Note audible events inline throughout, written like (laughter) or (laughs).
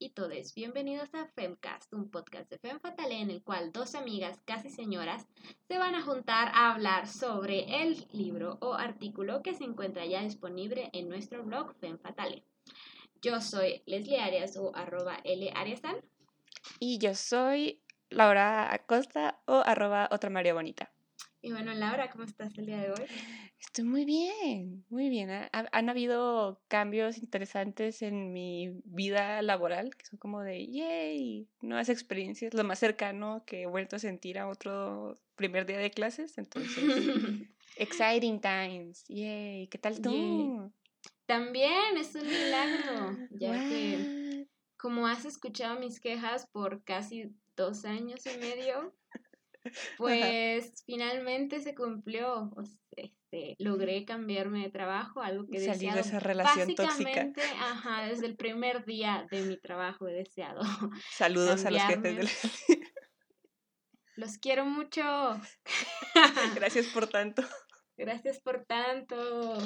y todes. Bienvenidos a Femcast, un podcast de Fem Fatale en el cual dos amigas, casi señoras, se van a juntar a hablar sobre el libro o artículo que se encuentra ya disponible en nuestro blog Fem Fatale. Yo soy Leslie Arias o arroba L Ariasan. Y yo soy Laura Acosta o arroba otra María Bonita. Y bueno, Laura, ¿cómo estás el día de hoy? Estoy muy bien, muy bien. Ha- Han habido cambios interesantes en mi vida laboral, que son como de, yay, nuevas experiencias, lo más cercano que he vuelto a sentir a otro primer día de clases. Entonces, (laughs) exciting times, yay. ¿Qué tal tú? Yay. También es un milagro, ya que como has escuchado mis quejas por casi dos años y medio, (laughs) pues finalmente se cumplió. O sea, este, logré cambiarme de trabajo, algo que he Salir de esa relación tóxica. básicamente, ajá, desde el primer día de mi trabajo he deseado. (laughs) Saludos a los jefes del... (laughs) Los quiero mucho. Gracias por tanto. Gracias por tanto.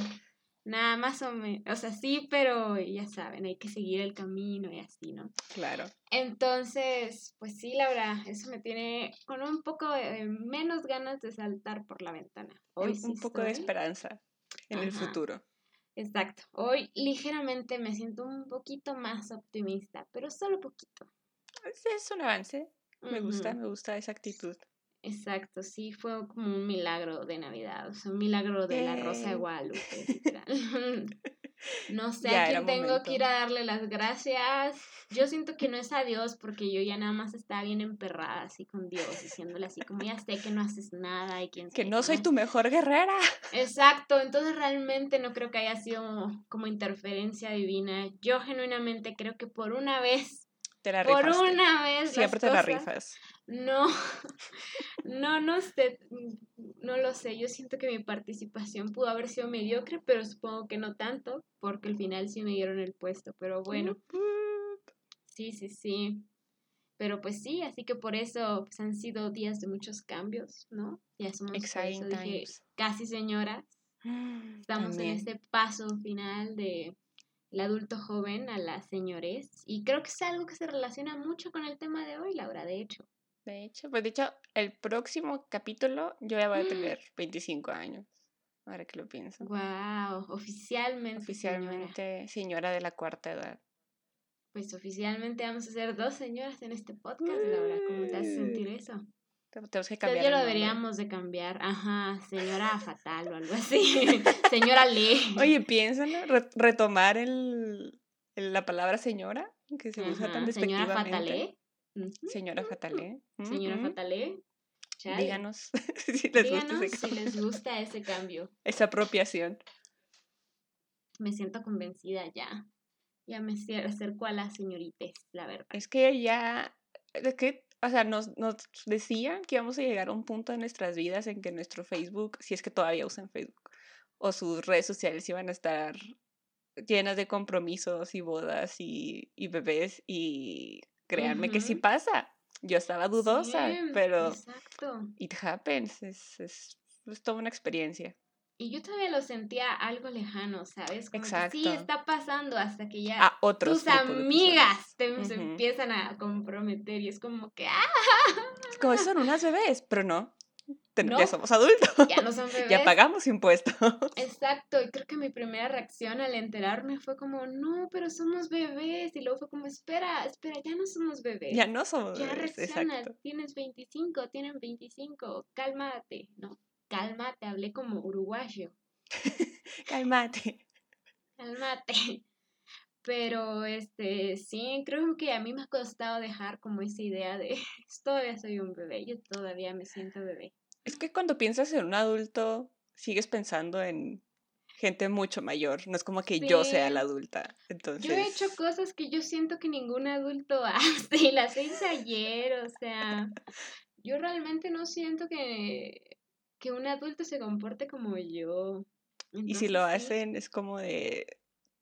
Nada más o menos, o sea, sí, pero ya saben, hay que seguir el camino y así, ¿no? Claro. Entonces, pues sí, Laura, eso me tiene con un poco de menos ganas de saltar por la ventana. Hoy un, sí un poco de esperanza en el futuro. Exacto. Hoy ligeramente me siento un poquito más optimista, pero solo poquito. Es, un avance. Me gusta, me gusta esa actitud. Exacto, sí, fue como un milagro de Navidad, o sea, un milagro de la Rosa de. Guadalupe. (laughs) No sé Ya a quién tengo momento. que ir a darle las gracias. Yo siento que no es a Dios porque yo ya nada más estaba bien emperrada así con Dios, diciéndole así como ya sé que no haces nada y quién Que no soy más". tu mejor guerrera. Exacto, entonces realmente no creo que haya sido como interferencia divina. Yo genuinamente creo que por una vez, Te la por rifaste. una vez las Siempre te la cosas- rifas. No, (laughs) no, no sé, no lo sé. Yo siento que mi participación pudo haber sido mediocre, pero supongo que no tanto, porque al final sí me dieron el puesto. Pero bueno, sí, sí, sí. Pero pues sí, así que por eso pues, han sido días de muchos cambios, ¿no? Ya somos, por Exciting eso dije, times. casi señoras. (gasps) Estamos También. en este paso final de el adulto joven a la señores. Y creo que es algo que se relaciona mucho con el tema de hoy, Laura, de hecho. De hecho, pues de hecho, el próximo capítulo yo ya voy a tener 25 años. Ahora que lo pienso. Wow, oficialmente. señora. Oficialmente señora de la cuarta edad. Pues oficialmente vamos a ser dos señoras en este podcast, Laura. ¿Cómo te hace sentir eso? Te- Tenemos que cambiar. el lo deberíamos de cambiar. Ajá, señora fatal o algo así. (laughs) señora Lee. Oye, piénsalo, re- retomar el, el- la palabra señora, que se usa tan Ajá, señora despectivamente. Señora Fatalé. Señora. Chale. Díganos (laughs) si les gusta ese si cambio, les gusta ese cambio. (laughs) esa apropiación. Me siento convencida ya. Ya me acerco a las señoritas, la verdad. Es que ya, es que, o sea, nos, nos decían que íbamos a llegar a un punto en nuestras vidas en que nuestro Facebook, si es que todavía usan Facebook, o sus redes sociales iban a estar llenas de compromisos y bodas y, y bebés y créanme que sí pasa. Yo estaba dudosa, Sí, pero Exacto. it happens, es, es, es toda una experiencia. Y yo todavía lo sentía algo lejano, ¿sabes? Como que sí, Exacto. está pasando hasta que ya A otros tus amigas te, se Ujú. empiezan a comprometer y es como que, (laughs) ¡ah! Como, son unas bebés, pero no, No. ya somos adultos, Ya no son (laughs) bebés. ya pagamos impuestos. Exacto, y creo que mi primera reacción al enterarme fue como, no, pero somos bebés. Y luego fue como, espera, espera, ya no somos bebés. Ya no somos Ya bebés, reacciona, exacto. tienes 25, tienen 25, cálmate, ¿no? Cálmate, hablé como uruguayo, (laughs) Cálmate. cálmate. Pero, este, sí, creo que a mí me ha costado dejar como esa idea de, (laughs) todavía soy un bebé, yo todavía me siento bebé. Es que cuando piensas en un adulto, sigues pensando en gente mucho mayor. No es como que yo sea la adulta. Entonces, Yo he hecho cosas que yo siento que ningún adulto (laughs) hace y las hice ayer, o sea, yo realmente no siento que, que un adulto se comporte como yo. y si lo sí. hacen, es como de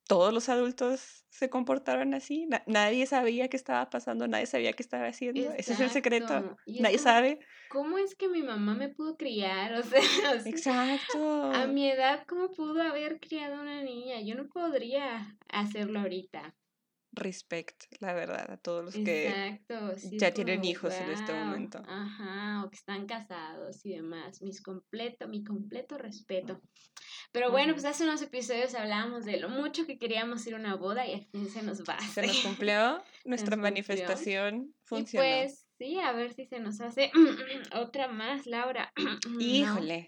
todos los adultos se comportaron así. na- nadie sabía qué estaba pasando, nadie sabía qué estaba haciendo. Ese es el secreto. Y Nadie como, sabe. ¿Cómo es que mi mamá me pudo criar? (laughs) O sea, o sea, Exacto. a mi edad, ¿cómo pudo haber criado una niña? Yo no podría hacerlo ahorita. Respect, la verdad, a todos los que ya tienen hijos en este momento. Ajá, o que están casados y demás. Mis completo, mi completo respeto. Pero bueno, pues hace unos episodios hablábamos de lo mucho que queríamos ir a una boda y al fin se nos va. Se nos cumplió (laughs) nuestra manifestación, funcionó. Y pues sí, a ver si se nos hace (clears throat) otra más, Laura. (clears throat) Híjole,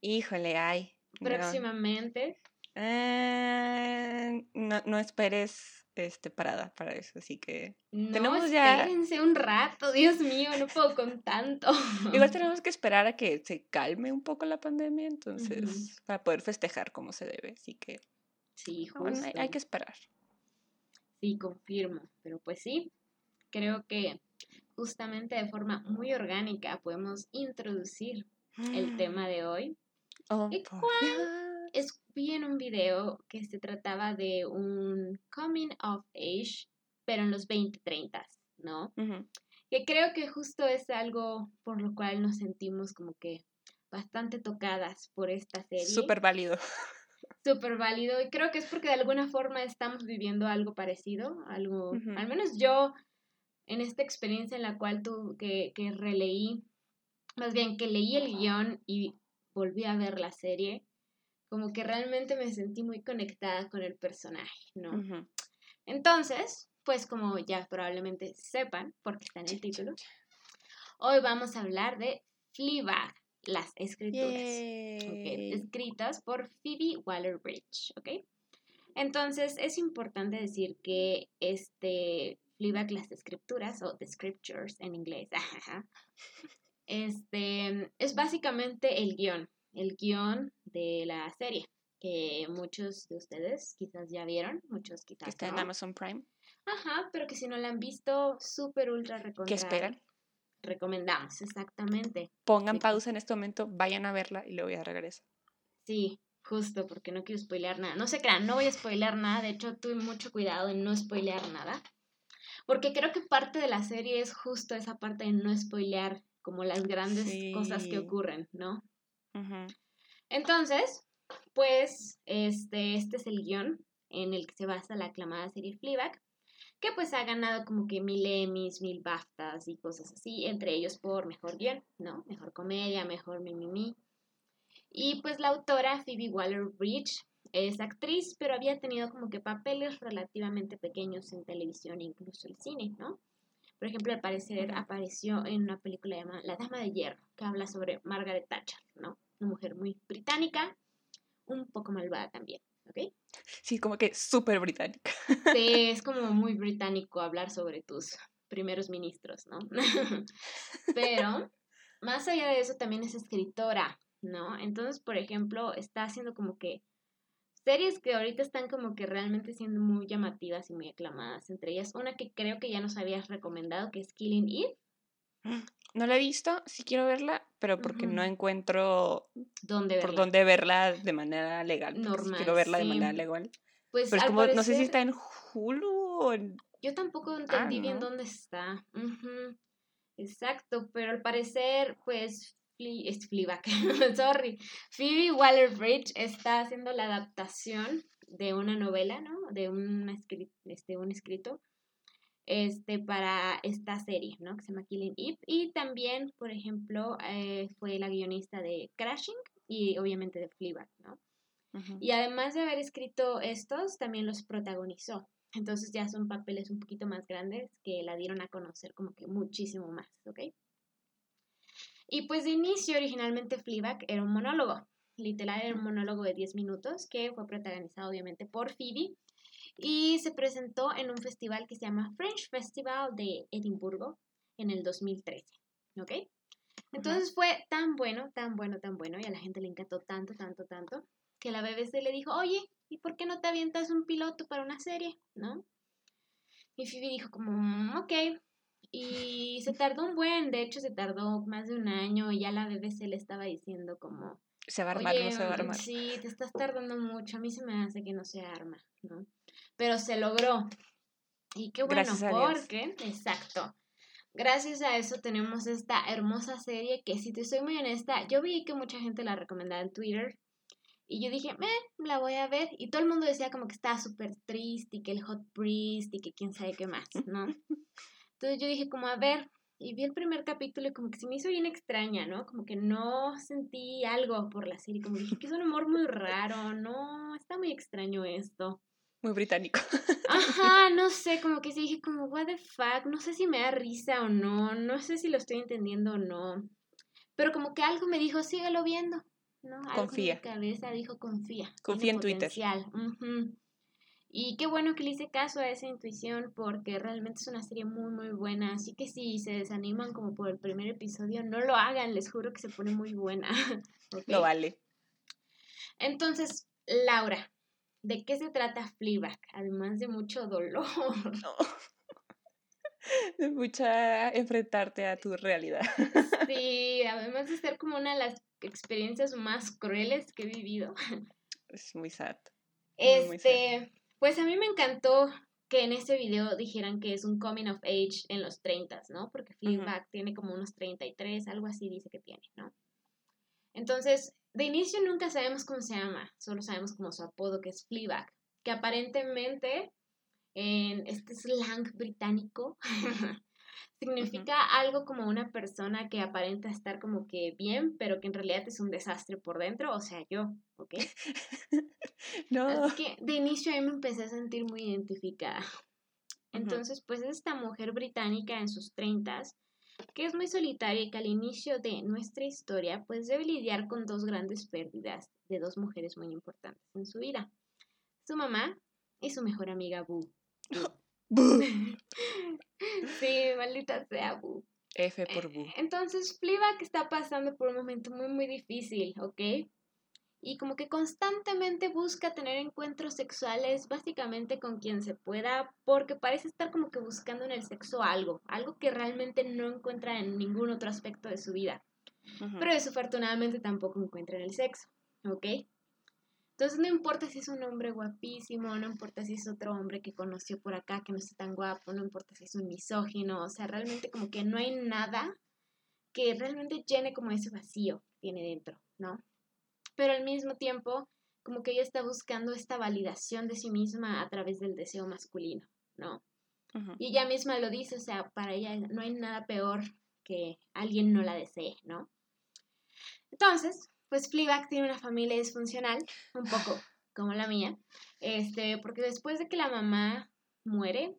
híjole, ay. Próximamente. Eh, no, no esperes este, parada para eso, así que no, tenemos ya... un rato, Dios mío, no puedo con tanto. Igual tenemos que esperar a que se calme un poco la pandemia, entonces, para poder festejar como se debe, así que... Sí, hay, que esperar. Sí, confirmo, pero pues sí, creo que justamente de forma muy orgánica podemos introducir el tema de hoy. Oh, es vi en un video que se trataba de un coming of age, pero en los 20, 30, ¿no? Que creo que justo es algo por lo cual nos sentimos como que bastante tocadas por esta serie. Súper válido. Súper válido. Y creo que es porque de alguna forma estamos viviendo algo parecido, algo, al menos yo, en esta experiencia en la cual tú, que, que releí, más bien que leí el guion y volví a ver la serie, como que realmente me sentí muy conectada con el personaje, ¿no? Entonces, pues como ya probablemente sepan, porque está en el título, hoy vamos a hablar de Fleabag, las escrituras, escritas por Phoebe Waller-Bridge, ¿ok? Entonces, es importante decir que este Fleabag, las escrituras, o the scriptures en inglés, (laughs) este, es básicamente el guion, el guion de la serie, que muchos de ustedes quizás ya vieron, muchos quizás. Que está en Amazon Prime. Ajá, pero que si no la han visto, súper ultra recomendable. ¿Qué esperan? Recomendamos, exactamente. Pongan pausa en este momento, vayan a verla y luego ya regreso. Sí, justo, porque no quiero spoilear nada. No se crean, no voy a spoilear nada. De hecho, tuve mucho cuidado en no spoilear nada. Porque creo que parte de la serie es justo esa parte de no spoilear como las grandes cosas que ocurren, ¿no? Entonces, pues este, este es el guion en el que se basa la aclamada serie Fleabag, que pues ha ganado como que mil Emmys, mil BAFTAs y cosas así, entre ellos por mejor guion, ¿no? Mejor comedia, mejor mimimi. Y pues la autora Phoebe Waller-Bridge es actriz, pero había tenido como que papeles relativamente pequeños en televisión e incluso el cine, ¿no? Por ejemplo, al parecer apareció en una película llamada La Dama de Hierro, que habla sobre Margaret Thatcher, ¿no? Una mujer muy británica, un poco malvada también, ¿ok? Sí, como que súper británica. Sí, (laughs) es como muy británico hablar sobre tus primeros ministros, ¿no? (laughs) Pero, más allá de eso, también es escritora, ¿no? Entonces, por ejemplo, está haciendo como que series que ahorita están como que realmente siendo muy llamativas y muy aclamadas. Entre ellas, una que creo que ya nos habías recomendado, que es Killing Eve. No la he visto, sí quiero verla, pero porque no encuentro ¿Dónde por dónde verla de manera legal. Normal. Quiero verla de manera legal. Pues pero es como, no sé si está en Hulu o en... Yo tampoco entendí ah, bien dónde está. Exacto, pero al parecer, pues es Fleabag, (laughs) sorry, Phoebe Waller-Bridge está haciendo la adaptación de una novela, ¿no? De un, este, un escrito este, para esta serie, ¿no? Que se llama Killing Eve. Y también, por ejemplo, eh, fue la guionista de Crashing y obviamente de Fleabag, ¿no? Y además de haber escrito estos, también los protagonizó. Entonces ya son papeles un poquito más grandes que la dieron a conocer como que muchísimo más, ¿ok? Y pues de inicio, originalmente Fleabag era un monólogo, literal era un monólogo de 10 minutos que fue protagonizado obviamente por Phoebe y se presentó en un festival que se llama French Festival de Edimburgo en el 2013, ¿ok? Entonces fue tan bueno, tan bueno, tan bueno y a la gente le encantó tanto, tanto, tanto que la BBC le dijo, oye, ¿y por qué no te avientas un piloto para una serie? ¿No? Y Phoebe dijo como, mm, ok, y se tardó un buen, de hecho se tardó más de un año y ya la BBC le estaba diciendo como... Se va a armar, no se va a armar. Sí, te estás tardando mucho, a mí se me hace que no se arma, ¿no? Pero se logró. Y qué bueno, porque, exacto, gracias a eso tenemos esta hermosa serie que si te soy muy honesta, yo vi que mucha gente la recomendaba en Twitter Y yo dije, me la voy a ver. Y todo el mundo decía como que estaba súper triste y que el Hot Priest y que quién sabe qué más, ¿no? (laughs) Entonces yo dije como, a ver, y vi el primer capítulo y como que se me hizo bien extraña, ¿no? Como que no sentí algo por la serie, como dije que es un humor muy raro, no, está muy extraño esto. Muy británico. (laughs) Ajá, no sé, como que sí dije como, what the fuck, no sé si me da risa o no, no sé si lo estoy entendiendo o no. Pero como que algo me dijo, síguelo viendo, ¿no? Algo Confía. En mi cabeza dijo, confía. Confía tiene en Twitter. potencial". Ujú. Y qué bueno que le hice caso a esa intuición porque realmente es una serie muy muy buena. Así que si se desaniman como por el primer episodio, no lo hagan, les juro que se pone muy buena. (laughs) ¿ok? Lo vale. Entonces, Laura, ¿de qué se trata Fleabag? Además de mucho dolor. No. (laughs) De mucha enfrentarte a tu realidad. (laughs) Sí, además de ser como una de las experiencias más crueles que he vivido. Es muy sad. Muy, muy sad. Pues a mí me encantó que en este video dijeran que es un coming of age en los 30, ¿no? Porque Fleabag tiene como unos 33, algo así dice que tiene, ¿no? Entonces, de inicio nunca sabemos cómo se llama, solo sabemos como su apodo que es Fleabag, que aparentemente en este slang británico (laughs) significa algo como una persona que aparenta estar como que bien, pero que en realidad es un desastre por dentro, o sea, yo, ¿ok? (laughs) No. Así que de inicio yo me empecé a sentir muy identificada. Entonces, pues es esta mujer británica en sus treintas, que es muy solitaria y que al inicio de nuestra historia, pues debe lidiar con dos grandes pérdidas de dos mujeres muy importantes en su vida. Su mamá y su mejor amiga Boo. (laughs) (laughs) sí, maldita sea Boo. F por Bu. Entonces, Fleabag está pasando por un momento muy, muy difícil, ¿ok? Y como que constantemente busca tener encuentros sexuales básicamente con quien se pueda, porque parece estar como que buscando en el sexo algo, algo que realmente no encuentra en ningún otro aspecto de su vida. Pero desafortunadamente tampoco encuentra en el sexo, ¿ok? Entonces no importa si es un hombre guapísimo, no importa si es otro hombre que conoció por acá que no está tan guapo, no importa si es un misógino, o sea, realmente como que no hay nada que realmente llene como ese vacío que tiene dentro, ¿no? Pero al mismo tiempo, como que ella está buscando esta validación de sí misma a través del deseo masculino, ¿no? Y ella misma lo dice, o sea, para ella no hay nada peor que alguien no la desee, ¿no? Entonces, pues Fleabag tiene una familia disfuncional, un poco como la mía, este, porque después de que la mamá muere,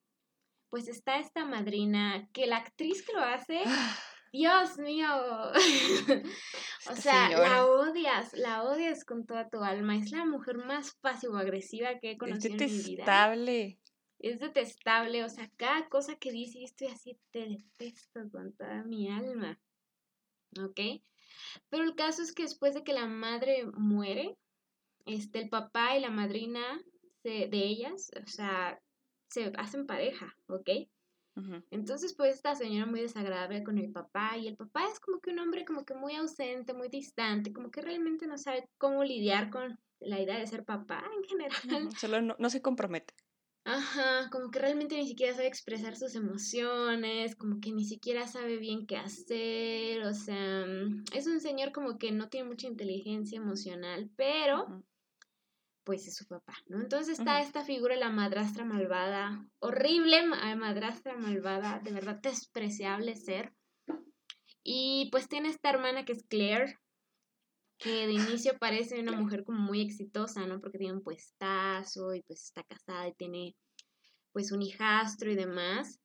pues está esta madrina, que la actriz que lo hace, (sighs) Dios mío, (laughs) o sea, señora. la odias, la odias con toda tu alma, es la mujer más pasivo-agresiva que he Es conocido en mi vida detestable. es detestable, o sea, cada cosa que dice, yo estoy así, te detesto con toda mi alma, ¿ok? Pero el caso es que después de que la madre muere, este, el papá y la madrina se- de ellas, o sea, se hacen pareja, ¿ok? Entonces, pues esta señora muy desagradable con el papá y el papá es como que un hombre como que muy ausente, muy distante, como que realmente no sabe cómo lidiar con la idea de ser papá en general. Solo no, no se compromete. Ajá, como que realmente ni siquiera sabe expresar sus emociones, como que ni siquiera sabe bien qué hacer, o sea, mm, es un señor como que no tiene mucha inteligencia emocional, pero pues es su papá, ¿no? Entonces está esta figura, la madrastra malvada, horrible ma- madrastra malvada, de verdad despreciable ser. Y pues tiene esta hermana que es Claire, que de inicio parece una mujer como muy exitosa, ¿no? Porque tiene un puestazo y pues está casada y tiene pues un hijastro y demás,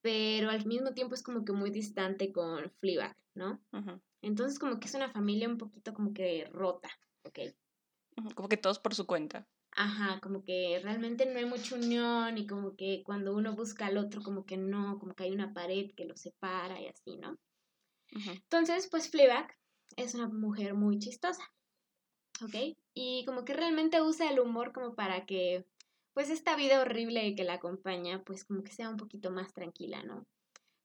pero al mismo tiempo es como que muy distante con Fleabag, ¿no? Entonces como que es una familia un poquito como que rota, ¿ok? Como que todos por su cuenta. Ajá, como que realmente no hay mucha unión y como que cuando uno busca al otro como que no, como que hay una pared que los separa y así, ¿no? Entonces, pues Fleabag es una mujer muy chistosa, ¿ok? Y como que realmente usa el humor como para que, pues esta vida horrible que la acompaña, pues como que sea un poquito más tranquila, ¿no?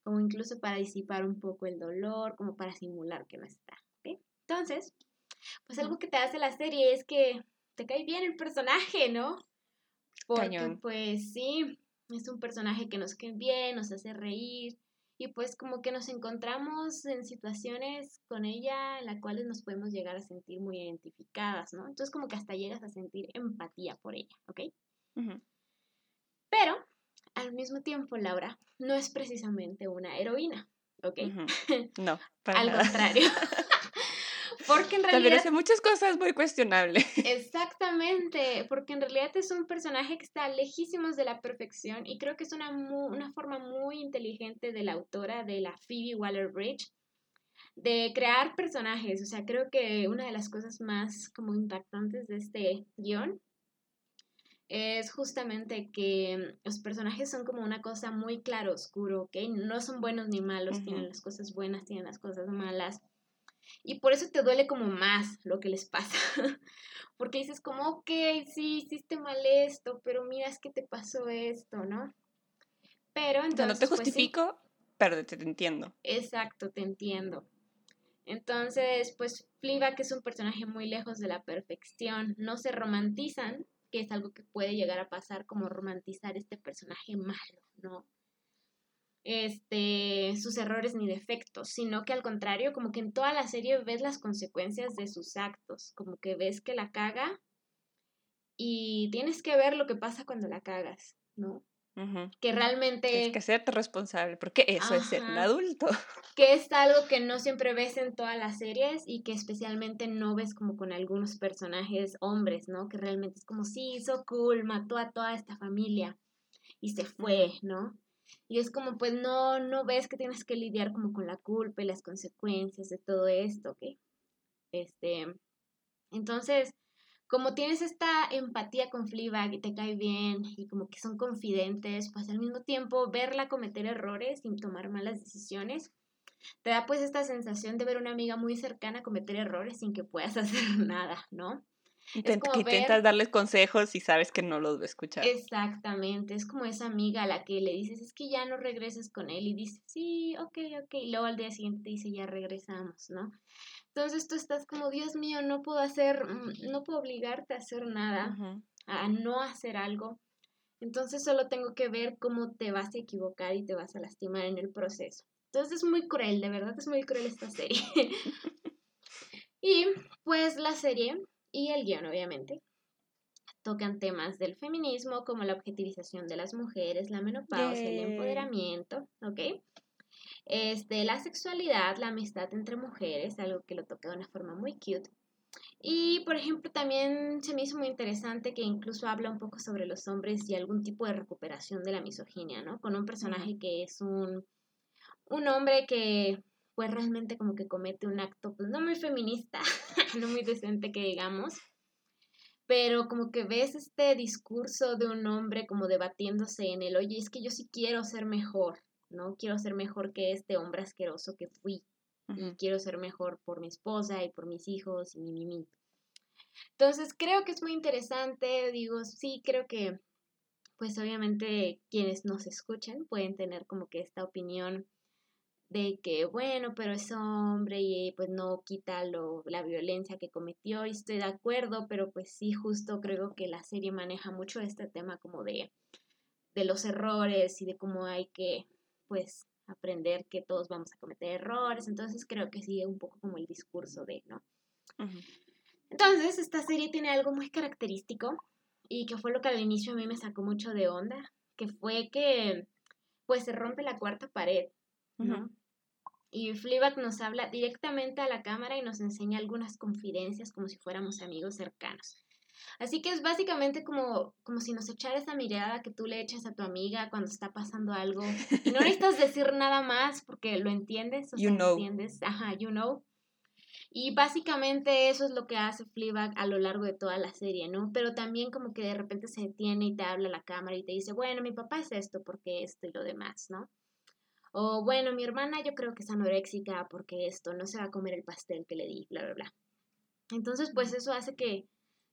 Como incluso para disipar un poco el dolor, como para simular que no está, ¿ok? Entonces, pues algo que te hace la serie es que te cae bien el personaje, ¿no? Porque Cañón. pues sí, es un personaje que nos cae bien, nos hace reír. Y pues como que nos encontramos en situaciones con ella en las cuales nos podemos llegar a sentir muy identificadas, ¿no? Entonces como que hasta llegas a sentir empatía por ella, ¿ok? Pero al mismo tiempo, Laura no es precisamente una heroína, ¿ok? (laughs) No, al contrario. (laughs) (laughs) Porque en realidad... También hace muchas cosas muy cuestionables. (laughs) Exactamente, porque en realidad es un personaje que está lejísimos de la perfección y creo que es una, una forma muy inteligente de la autora, de la Phoebe Waller-Bridge, de crear personajes. O sea, creo que una de las cosas más como impactantes de este guion es justamente que los personajes son como una cosa muy claro oscuro, ¿ok? No son buenos ni malos, tienen las cosas buenas, tienen las cosas malas. Y por eso te duele como más lo que les pasa. (laughs) Porque dices como, ok, sí, hiciste mal esto, pero mira, es que te pasó esto, ¿no? Pero entonces... no te pues justifico, pero te, entiendo. Exacto, te entiendo. Entonces, pues Fleabag es un personaje muy lejos de la perfección. No se romantizan, que es algo que puede llegar a pasar como romantizar este personaje malo, ¿no? Este, sus errores ni defectos, sino que al contrario, como que en toda la serie ves las consecuencias de sus actos, como que ves que la caga y tienes que ver lo que pasa cuando la cagas, ¿no? Que realmente... Tienes que hacerte responsable, porque eso es ser un adulto. Que es algo que no siempre ves en todas las series y que especialmente no ves como con algunos personajes hombres, ¿no? Que realmente es como, sí, hizo cool, mató a toda esta familia y se fue, ¿no? Y es como, pues no, no ves que tienes que lidiar como con la culpa y las consecuencias de todo esto, ¿ok? Este, entonces, como tienes esta empatía con Fleabag y te cae bien y como que son confidentes, pues al mismo tiempo verla cometer errores sin tomar malas decisiones, te da pues esta sensación de ver una amiga muy cercana cometer errores sin que puedas (laughs) hacer nada, ¿no? Intentas darles consejos y sabes que no los va a escuchar. Exactamente, es como esa amiga a la que le dices, es que ya no regreses con él y dice, sí, ok, ok, y luego al día siguiente te dice, ya regresamos, ¿no? Entonces tú estás como, Dios mío, no puedo hacer, mm, no puedo obligarte a hacer nada, a no hacer algo. Entonces solo tengo que ver cómo te vas a equivocar y te vas a lastimar en el proceso. Entonces es muy cruel, de verdad es muy cruel esta serie. (laughs) y pues la serie y el guion, obviamente, tocan temas del feminismo como la objetivización de las mujeres, la menopausia, el empoderamiento, ¿ok? Este, la sexualidad, la amistad entre mujeres, algo que lo toca de una forma muy cute. Y, por ejemplo, también se me hizo muy interesante que incluso habla un poco sobre los hombres y algún tipo de recuperación de la misoginia, ¿no? Con un personaje que es un, un hombre que, pues, realmente como que comete un acto, pues, no muy feminista, (laughs) no muy decente que digamos, pero como que ves este discurso de un hombre como debatiéndose en el, oye, es que yo sí quiero ser mejor, ¿no? Quiero ser mejor que este hombre asqueroso que fui. Y quiero ser mejor por mi esposa y por mis hijos y mi mimi. Entonces creo que es muy interesante, digo, sí, creo que pues obviamente quienes nos escuchan pueden tener como que esta opinión de que bueno, pero es hombre y pues no quita lo, la violencia que cometió y estoy de acuerdo, pero pues sí, justo creo que la serie maneja mucho este tema como de, de los errores y de cómo hay que pues aprender que todos vamos a cometer errores, entonces creo que sigue un poco como el discurso de, ¿no? Entonces, esta serie tiene algo muy característico y que fue lo que al inicio a mí me sacó mucho de onda, que fue que pues se rompe la cuarta pared, ¿no? Y Fleabag nos habla directamente a la cámara y nos enseña algunas confidencias como si fuéramos amigos cercanos. Así que es básicamente como, como si nos echara esa mirada que tú le echas a tu amiga cuando está pasando algo y no necesitas decir nada más porque lo entiendes. O you know. entiendes. Ajá, you know. Y básicamente eso es lo que hace Fleabag a lo largo de toda la serie, ¿no? Pero también como que de repente se detiene y te habla a la cámara y te dice, bueno, mi papá es esto porque esto y lo demás, ¿no? O bueno, mi hermana yo creo que es anoréxica porque esto, no se va a comer el pastel que le di, bla, bla, bla. Entonces, pues eso hace que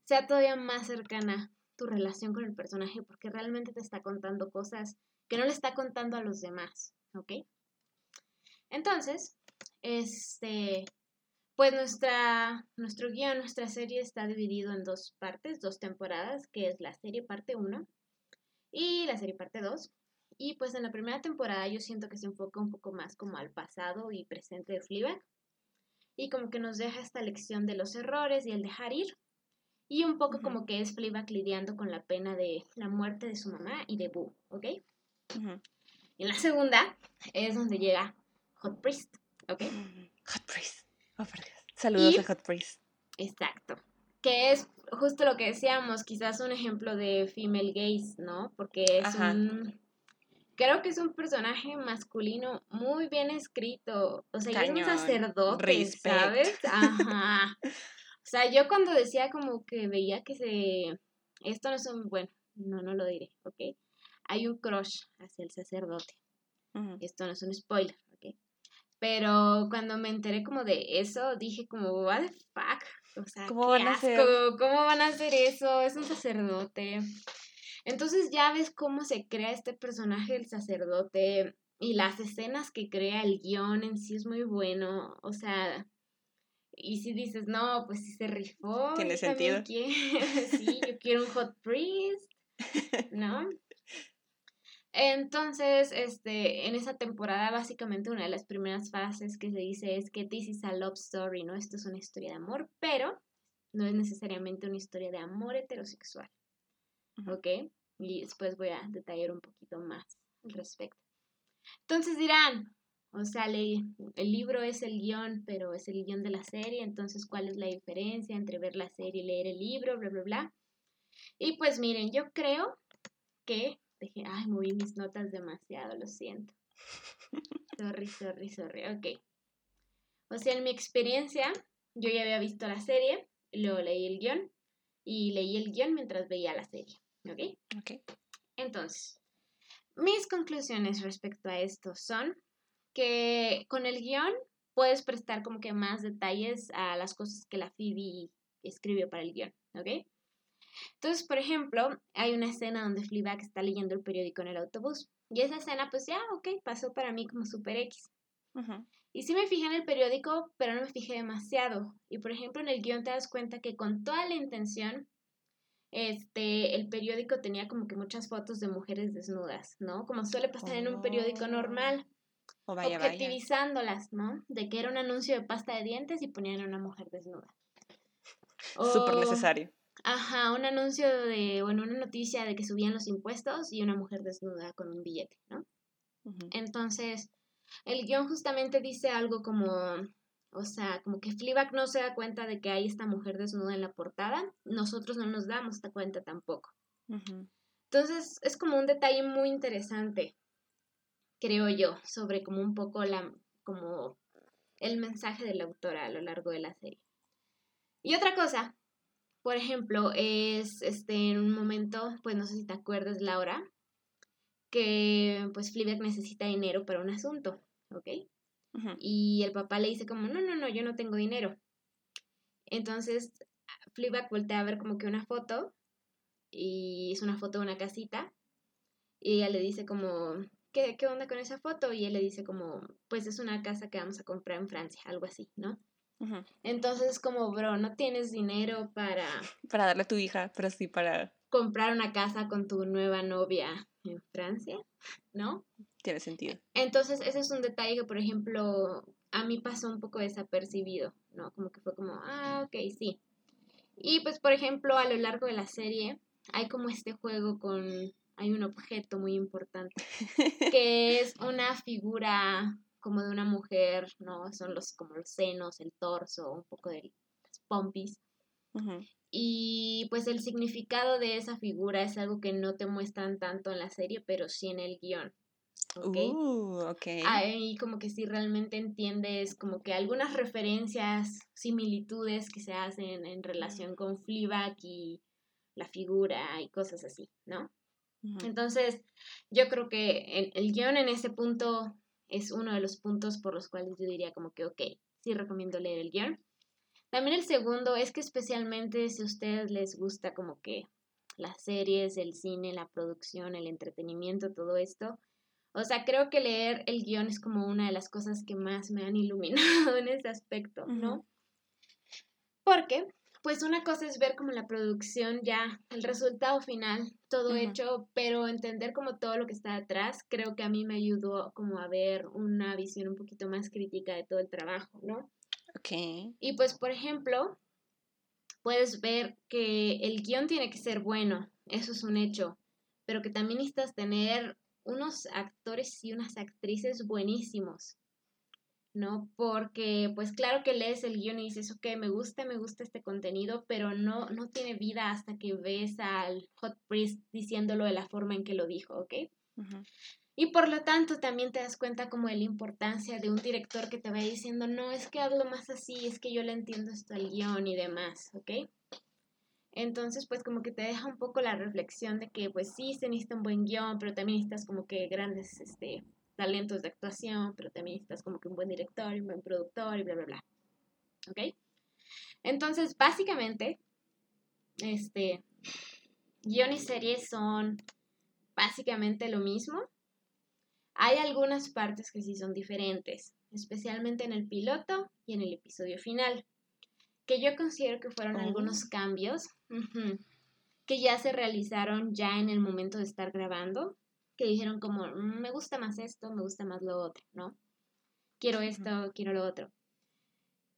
sea todavía más cercana tu relación con el personaje porque realmente te está contando cosas que no le está contando a los demás, ¿ok? Entonces, este, pues nuestra, nuestro guion, nuestra serie está dividido en dos partes, dos temporadas, que es la serie parte 1 y la serie parte 2. Y pues en la primera temporada yo siento que se enfoca un poco más como al pasado y presente de Fleabag. Y como que nos deja esta lección de los errores y el dejar ir. Y un poco como que es Fleabag lidiando con la pena de la muerte de su mamá y de Boo, ¿ok? Y en la segunda es donde llega Hot Priest, ¿ok? Hot Priest. Oh, Saludos a Hot Priest. Exacto. Que es justo lo que decíamos, quizás un ejemplo de female gaze, ¿no? Porque es un... Creo que es un personaje masculino muy bien escrito. O sea, es un sacerdote, ¿sabes? (laughs) Ajá. O sea, yo cuando decía como que veía que se... Esto no es un... Bueno, no, no lo diré, ¿ok? Hay un crush hacia el sacerdote. Esto no es un spoiler, ¿ok? Pero cuando me enteré como de eso, dije como, what the fuck? O sea, ¿Cómo van a hacer? ¿Cómo van a hacer eso? Es un sacerdote. Entonces ya ves cómo se crea este personaje del sacerdote y las escenas que crea el guion en sí es muy bueno. O sea, y si dices, no, pues si se rifó. Tiene sentido. (laughs) (laughs) sí, yo quiero un hot priest, ¿no? Entonces, este, en esa temporada, básicamente una de las primeras frases que se dice es que this is a love story, ¿no? Esto es una historia de amor, pero no es necesariamente una historia de amor heterosexual. ¿Ok? Y después voy a detallar un poquito más al respecto. Entonces dirán, o sea, el libro es el guion, pero es el guion de la serie, entonces, ¿cuál es la diferencia entre ver la serie y leer el libro? Bla, bla, bla. Y pues miren, yo creo que Dije, ay, moví mis notas demasiado, lo siento. (laughs) Sorry, sorry, sorry. Ok. O sea, en mi experiencia, yo ya había visto la serie, luego leí el guion y leí el guion mientras veía la serie. ¿Ok? Ok. Entonces, mis conclusiones respecto a esto son que con el guion puedes prestar como que más detalles a las cosas que la Phoebe escribió para el guion. ¿Ok? Entonces, por ejemplo, hay una escena donde Fleabag está leyendo el periódico en el autobús. Y esa escena, pues ya, ok, pasó para mí como super X. Y sí me fijé en el periódico, pero no me fijé demasiado. Y por ejemplo, en el guion te das cuenta que con toda la intención, este, el periódico tenía como que muchas fotos de mujeres desnudas, ¿no? Como suele pasar en un periódico oh. normal. O vaya, objetivizándolas, ¿no? De que era un anuncio de pasta de dientes y ponían a una mujer desnuda. Súper necesario. Ajá, un anuncio de, bueno, una noticia de que subían los impuestos y una mujer desnuda con un billete, ¿no? Entonces, el guion justamente dice algo como, o sea, como que Fleabag no se da cuenta de que hay esta mujer desnuda en la portada, nosotros no nos damos esta cuenta tampoco. Entonces, es como un detalle muy interesante, creo yo, sobre como un poco la, como el mensaje de la autora a lo largo de la serie. Y otra cosa por ejemplo, es este, en un momento, pues no sé si te acuerdas, Laura, que pues Fleabag necesita dinero para un asunto, ¿ok? Y el papá le dice como, no, no, no, yo no tengo dinero. Entonces, Fleabag voltea a ver como que una foto, y es una foto de una casita, y ella le dice como, ¿qué, qué onda con esa foto? Y él le dice como, pues es una casa que vamos a comprar en Francia, algo así, ¿no? Entonces, como, bro, no tienes dinero para... Para darle a tu hija, pero sí para... Comprar una casa con tu nueva novia en Francia, ¿no? Tiene sentido. Entonces, ese es un detalle que, por ejemplo, a mí pasó un poco desapercibido, ¿no? Como que fue como, ah, ok, sí. Y pues, por ejemplo, a lo largo de la serie hay como este juego con, hay un objeto muy importante, (laughs) que es una figura como de una mujer, ¿no? Son los como los senos, el torso, un poco de las pompis. Y pues el significado de esa figura es algo que no te muestran tanto en la serie, pero sí en el guion. ¿Okay? Uh, okay. Ahí como que sí realmente entiendes como que algunas referencias, similitudes que se hacen en relación con Fleabag y la figura y cosas así, ¿no? Entonces, yo creo que el, el guion en ese punto es uno de los puntos por los cuales yo diría como que, ok, sí recomiendo leer el guion. También el segundo es que especialmente si a ustedes les gusta como que las series, el cine, la producción, el entretenimiento, todo esto, o sea, creo que leer el guion es como una de las cosas que más me han (laughs) iluminado en ese aspecto, ¿no? Porque pues una cosa es ver como la producción ya, el resultado final, todo hecho, pero entender como todo lo que está detrás, creo que a mí me ayudó como a ver una visión un poquito más crítica de todo el trabajo, ¿no? Ok. Y pues, por ejemplo, puedes ver que el guion tiene que ser bueno, eso es un hecho, pero que también necesitas tener unos actores y unas actrices buenísimos. ¿no? Porque pues claro que lees el guion y dices, ok, me gusta, me gusta este contenido, pero no, no tiene vida hasta que ves al Hot Priest diciéndolo de la forma en que lo dijo, ¿ok? Y por lo tanto también te das cuenta como de la importancia de un director que te vaya diciendo, no, es que hablo más así, es que yo le entiendo esto al guion y demás, ¿ok? Entonces, pues como que te deja un poco la reflexión de que pues sí se necesita un buen guion, pero también necesitas como que grandes, este, talentos de actuación, pero también necesitas como que un buen director un buen productor y bla, bla, bla. ¿Ok? Entonces, básicamente, este, guion y series son básicamente lo mismo. Hay algunas partes que sí son diferentes, especialmente en el piloto y en el episodio final, que yo considero que fueron algunos cambios que ya se realizaron ya en el momento de estar grabando que dijeron como, mm, me gusta más esto, me gusta más lo otro, ¿no? Quiero esto, quiero lo otro.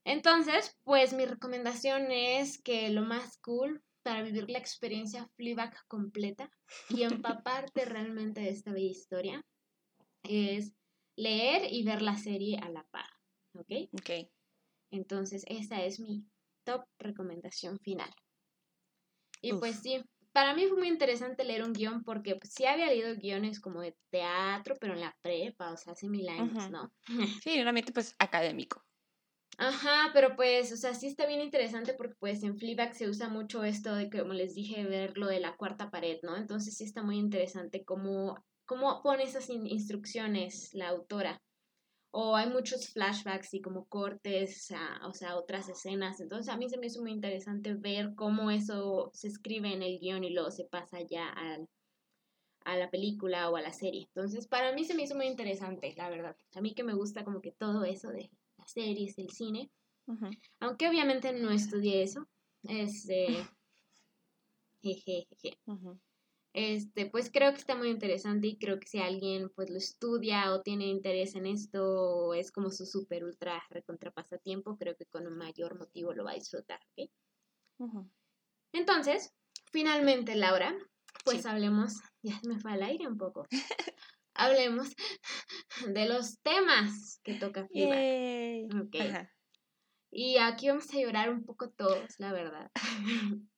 Entonces, pues mi recomendación es que lo más cool para vivir la experiencia Fleabag completa y empaparte (laughs) realmente de esta bella historia es leer y ver la serie a la par, ¿ok? Ok. Entonces, esa es mi top recomendación final. Y pues sí, para mí fue muy interesante leer un guion porque pues, sí había leído guiones como de teatro, pero en la prepa, o sea, hace mil años, ¿no? Sí, realmente pues académico. Ajá, pero pues, o sea, sí está bien interesante porque pues en Fleabag se usa mucho esto de que, como les dije, ver lo de la cuarta pared, ¿no? Entonces sí está muy interesante cómo, cómo pone esas instrucciones la autora o hay muchos flashbacks y como cortes, o sea, otras escenas. Entonces a mí se me hizo muy interesante ver cómo eso se escribe en el guion y luego se pasa ya al, a la película o a la serie. Entonces para mí se me hizo muy interesante, la verdad. A mí que me gusta como que todo eso de las series, el cine. Aunque obviamente no estudié eso. Este... (laughs) Jejeje este, pues creo que está muy interesante y creo que si alguien pues lo estudia o tiene interés en esto o es como su super ultra recontrapasatiempo, creo que con un mayor motivo lo va a disfrutar, ¿ok? Entonces, finalmente, Laura, pues hablemos, (laughs) ya me fue al aire un poco, hablemos (laughs) de los temas que toca FIBA. Okay. Y aquí vamos a llorar un poco todos, la verdad. (laughs)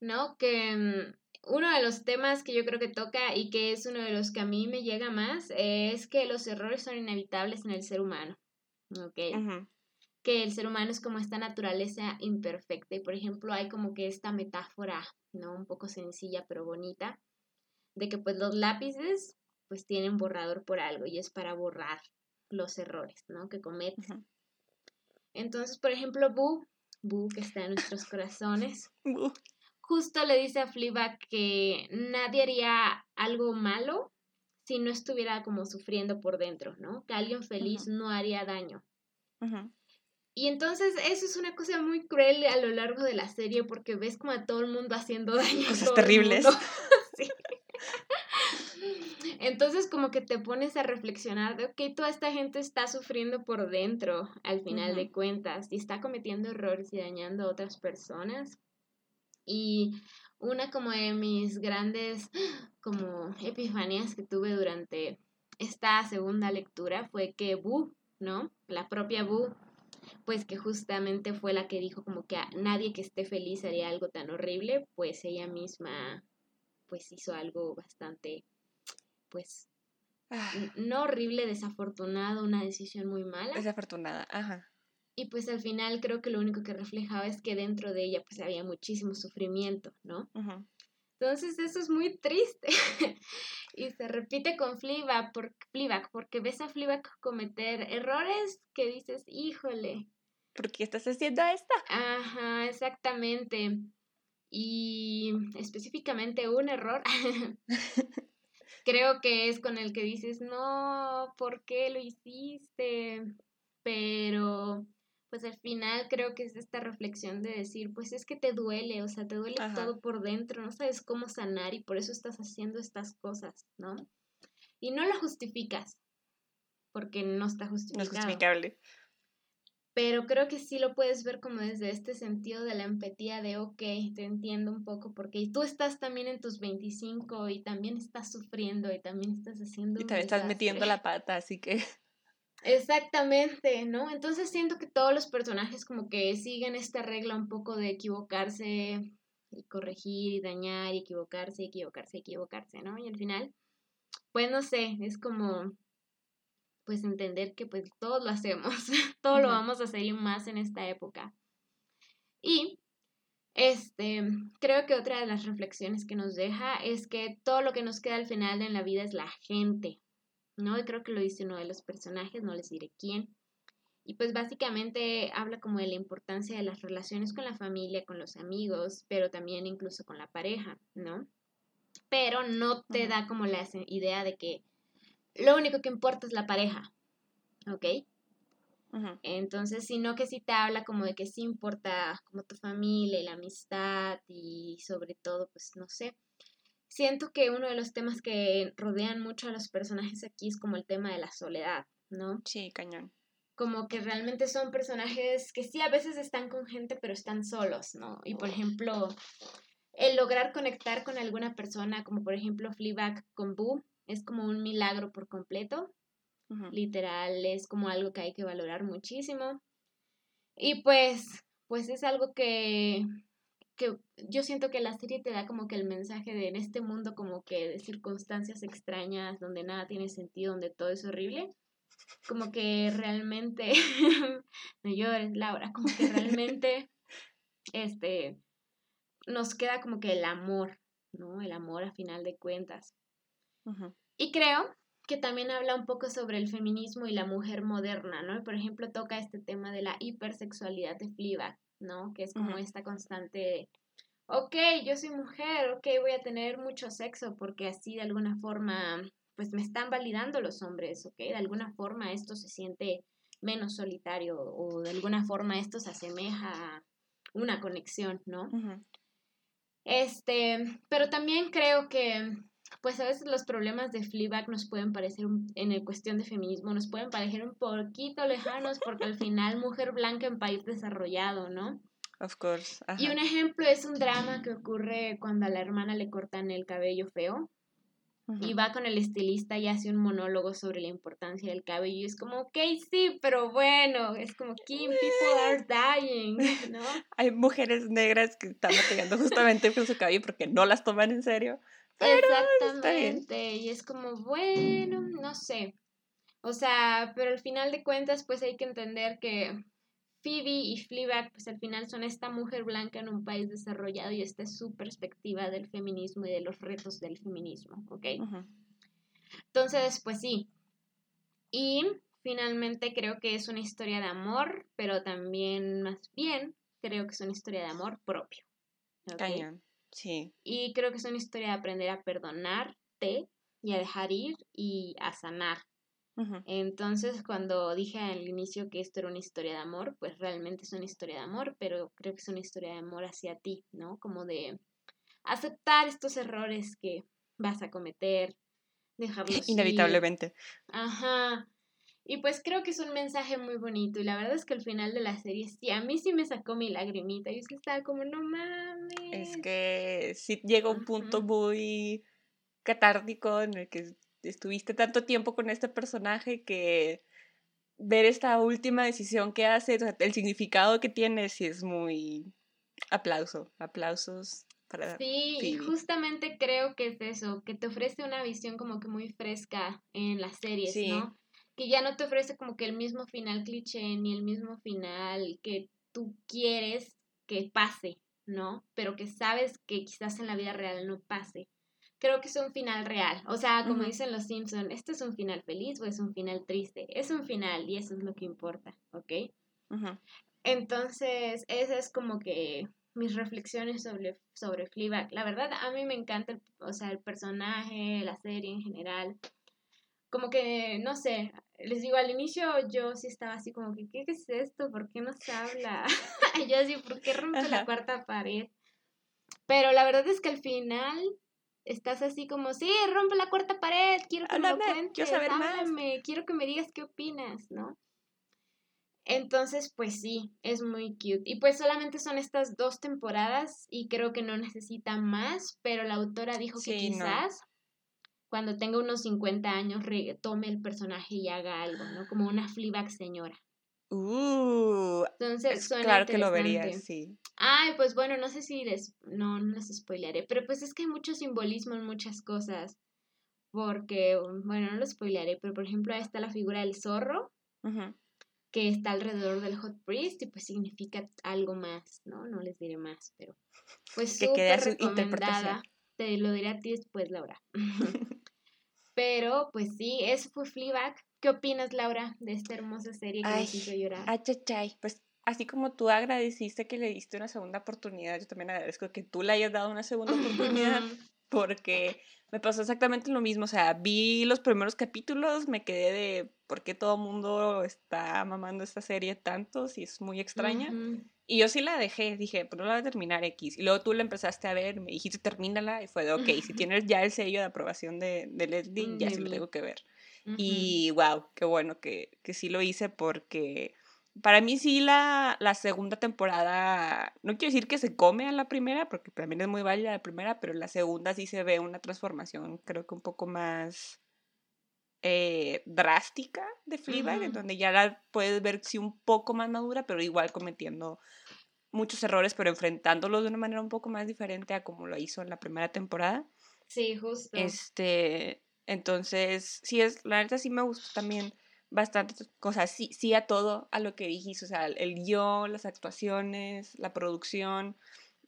¿no? Que mm, uno de los temas que yo creo que toca y que es uno de los que a mí me llega más es que los errores son inevitables en el ser humano, ¿ok? Que el ser humano es como esta naturaleza imperfecta y por ejemplo hay como que esta metáfora, ¿no? Un poco sencilla pero bonita, de que pues los lápices pues tienen borrador por algo y es para borrar los errores, ¿no? Que cometes. Entonces, por ejemplo, Boo, Boo que está en nuestros corazones, (laughs) justo le dice a Fleabag que nadie haría algo malo si no estuviera como sufriendo por dentro, ¿no? Que alguien feliz no haría daño. Y entonces eso es una cosa muy cruel a lo largo de la serie porque ves como a todo el mundo haciendo daño. Cosas terribles. (laughs) (laughs) Entonces como que te pones a reflexionar de, ok, toda esta gente está sufriendo por dentro al final de cuentas y está cometiendo errores y dañando a otras personas. Y una como de mis grandes como epifanías que tuve durante esta segunda lectura fue que Boo, ¿no? La propia Boo, pues que justamente fue la que dijo como que a nadie que esté feliz haría algo tan horrible, pues ella misma pues hizo algo bastante pues ah. no horrible, desafortunado, una decisión muy mala. Desafortunada, ajá. Y pues al final creo que lo único que reflejaba es que dentro de ella pues había muchísimo sufrimiento, ¿no? Entonces eso es muy triste. (laughs) y se repite con Fleabag, por, porque ves a Fleabag cometer errores que dices, híjole. ¿Por qué estás haciendo esto? Ajá, exactamente. Y específicamente un error. (laughs) creo que es con el que dices, no, ¿por qué lo hiciste? Pero pues al final creo que es esta reflexión de decir, pues es que te duele, o sea, te duele todo por dentro, no sabes cómo sanar y por eso estás haciendo estas cosas, ¿no? Y no lo justificas, porque no está justificado. No es justificable. Pero creo que sí lo puedes ver como desde este sentido de la empatía de, ok, te entiendo un poco, porque tú estás también en tus 25 y también estás sufriendo y también estás haciendo... Y también estás metiendo la pata, así que... Exactamente, ¿no? Entonces siento que todos los personajes como que siguen esta regla un poco de equivocarse y corregir y dañar y equivocarse, equivocarse, equivocarse, ¿no? Y al final, pues no sé, es como pues entender que pues todos lo hacemos, (laughs) todo lo vamos a hacer y más en esta época. Y este, creo que otra de las reflexiones que nos deja es que todo lo que nos queda al final en la vida es la gente, ¿no? Y creo que lo dice uno de los personajes, no les diré quién. Y pues básicamente habla como de la importancia de las relaciones con la familia, con los amigos, pero también incluso con la pareja, ¿no? Pero no te da como la idea de que lo único que importa es la pareja, ¿ok? Entonces, sino que sí te habla como de que sí importa como tu familia y la amistad y sobre todo, pues no sé. Siento que uno de los temas que rodean mucho a los personajes aquí es como el tema de la soledad, ¿no? Sí, cañón. Como que realmente son personajes que sí a veces están con gente, pero están solos, ¿no? Y por ejemplo, el lograr conectar con alguna persona, como por ejemplo Fleabag con Boo, es como un milagro por completo. Literal, es como algo que hay que valorar muchísimo. Y pues, pues es algo que, que yo siento que la serie te da como que el mensaje de en este mundo como que de circunstancias extrañas, donde nada tiene sentido, donde todo es horrible, como que realmente, (laughs) no llores Laura, como que realmente, (laughs) este, nos queda como que el amor, ¿no? El amor a final de cuentas. Y creo que también habla un poco sobre el feminismo y la mujer moderna, ¿no? Por ejemplo, toca este tema de la hipersexualidad de Fleabag, ¿no? Que es como esta constante, ok, yo soy mujer, ok, voy a tener mucho sexo porque así de alguna forma, pues me están validando los hombres, ok, de alguna forma esto se siente menos solitario o de alguna forma esto se asemeja a una conexión, ¿no? Este, pero también creo que pues a veces los problemas de Fleabag nos pueden parecer, en el cuestión de feminismo, nos pueden parecer un poquito lejanos porque al final mujer blanca en país desarrollado, ¿no? Of course. Y un ejemplo es un drama que ocurre cuando a la hermana le cortan el cabello feo y va con el estilista y hace un monólogo sobre la importancia del cabello y es como, ok, sí, pero bueno, es como, Kim, people are dying, ¿no? (laughs) Hay mujeres negras que están batallando justamente con su cabello porque no las toman en serio. Exactamente. Y es como, bueno, no sé. O sea, pero al final de cuentas, pues hay que entender que Phoebe y Fleabag, pues al final son esta mujer blanca en un país desarrollado y esta es su perspectiva del feminismo y de los retos del feminismo, ¿ok? Entonces, pues sí. Y finalmente creo que es una historia de amor, pero también, más bien, creo que es una historia de amor propio. ¿okay? Sí. Y creo que es una historia de aprender a perdonarte y a dejar ir y a sanar. Entonces, cuando dije al inicio que esto era una historia de amor, pues realmente es una historia de amor, pero creo que es una historia de amor hacia ti, ¿no? Como de aceptar estos errores que vas a cometer, dejarlos (laughs) inevitablemente. Ajá. Y pues creo que es un mensaje muy bonito. Y la verdad es que al final de la serie, sí, a mí sí me sacó mi lagrimita. Y es que estaba como, no mames. Es que sí llega un punto muy catártico en el que estuviste tanto tiempo con este personaje que ver esta última decisión que hace, el significado que tiene, sí es muy aplauso, aplausos para Sí, y justamente creo que es eso, que te ofrece una visión como que muy fresca en las series, ¿no? Que ya no te ofrece como que el mismo final cliché ni el mismo final que tú quieres que pase, ¿no? Pero que sabes que quizás en la vida real no pase. Creo que es un final real. O sea, como dicen los Simpson, ¿este es un final feliz o es un final triste? Es un final y eso es lo que importa, ¿ok? Entonces, esa es como que mis reflexiones sobre, sobre Fleabag. La verdad, a mí me encanta, o sea, el personaje, la serie en general. Como que, no sé, les digo, al inicio yo sí estaba así como que, ¿qué es esto? ¿Por qué no se habla? (laughs) y yo así, ¿por qué rompe la cuarta pared? Pero la verdad es que al final estás así como, sí, rompe la cuarta pared, quiero que me lo cuentes, quiero saber háblame, quiero que me digas qué opinas, ¿no? Entonces, pues sí, es muy cute. Y pues solamente son estas dos temporadas y creo que no necesita más, pero la autora dijo que quizás cuando tenga unos 50 años tome el personaje y haga algo, ¿no? Como una Fleabag señora. Uh, Entonces, claro que lo vería, sí. Ay, pues bueno, no sé si les, no, no les spoilearé, pero pues es que hay mucho simbolismo en muchas cosas, porque, bueno, no lo spoilearé, pero por ejemplo ahí está la figura del zorro, que está alrededor del Hot Priest y pues significa algo más, ¿no? No les diré más, pero pues súper recomendada. Te lo diré a ti después, Laura. (laughs) (laughs) pero pues sí, eso fue Fleabag. ¿Qué opinas, Laura, de esta hermosa serie que me hizo llorar? Ay, pues así como tú agradeciste que le diste una segunda oportunidad, yo también agradezco que tú le hayas dado una segunda oportunidad (laughs) porque me pasó exactamente lo mismo. O sea, vi los primeros capítulos, me quedé de por qué todo el mundo está mamando esta serie tanto, si es muy extraña. Y yo sí la dejé, dije, pues no la voy a terminar X. Y luego tú la empezaste a ver, me dijiste, termínala. Y fue de, ok, si (laughs) tienes ya el sello de aprobación de, de Leslie, ya sí lo tengo que ver. Y wow, qué bueno que, que sí lo hice porque para mí sí la, la, segunda temporada, no quiero decir que se come a la primera, porque también es muy válida la primera, pero la segunda sí se ve una transformación, creo que un poco más eh, drástica de Fleabag, en donde ya la puedes ver sí un poco más madura, pero igual cometiendo muchos errores, pero enfrentándolos de una manera un poco más diferente a como lo hizo en la primera temporada. Sí, justo. Este, entonces, sí es, la neta sí me gusta también bastante cosas, sí, sí a todo, a lo que dijiste, o sea, el guion, las actuaciones, la producción,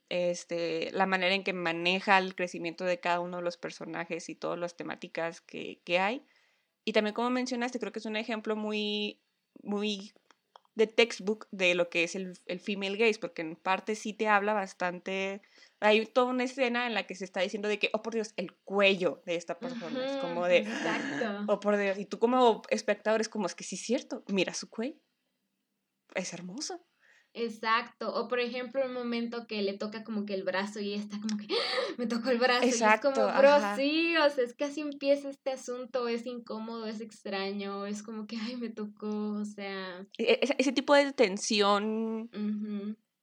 este, la manera en que maneja el crecimiento de cada uno de los personajes y todas las temáticas que, que hay. Y también como mencionaste, creo que es un ejemplo muy, muy de textbook de lo que es el, el female gaze, porque en parte sí te habla bastante hay toda una escena en la que se está diciendo de que, oh por Dios, el cuello de esta persona. es como de, Exacto. oh por Dios. Y tú como espectador es como, es que sí es cierto, mira su cuello. Es hermoso. Exacto. O por ejemplo, un momento que le toca como que el brazo y está como que ¡Ah! (gasps) me tocó el brazo. Exacto, y es como, bro, sí, o sea, es que así empieza este asunto, es incómodo, es extraño, es como que, ay, me tocó, o sea. E, e, ese, tipo de tensión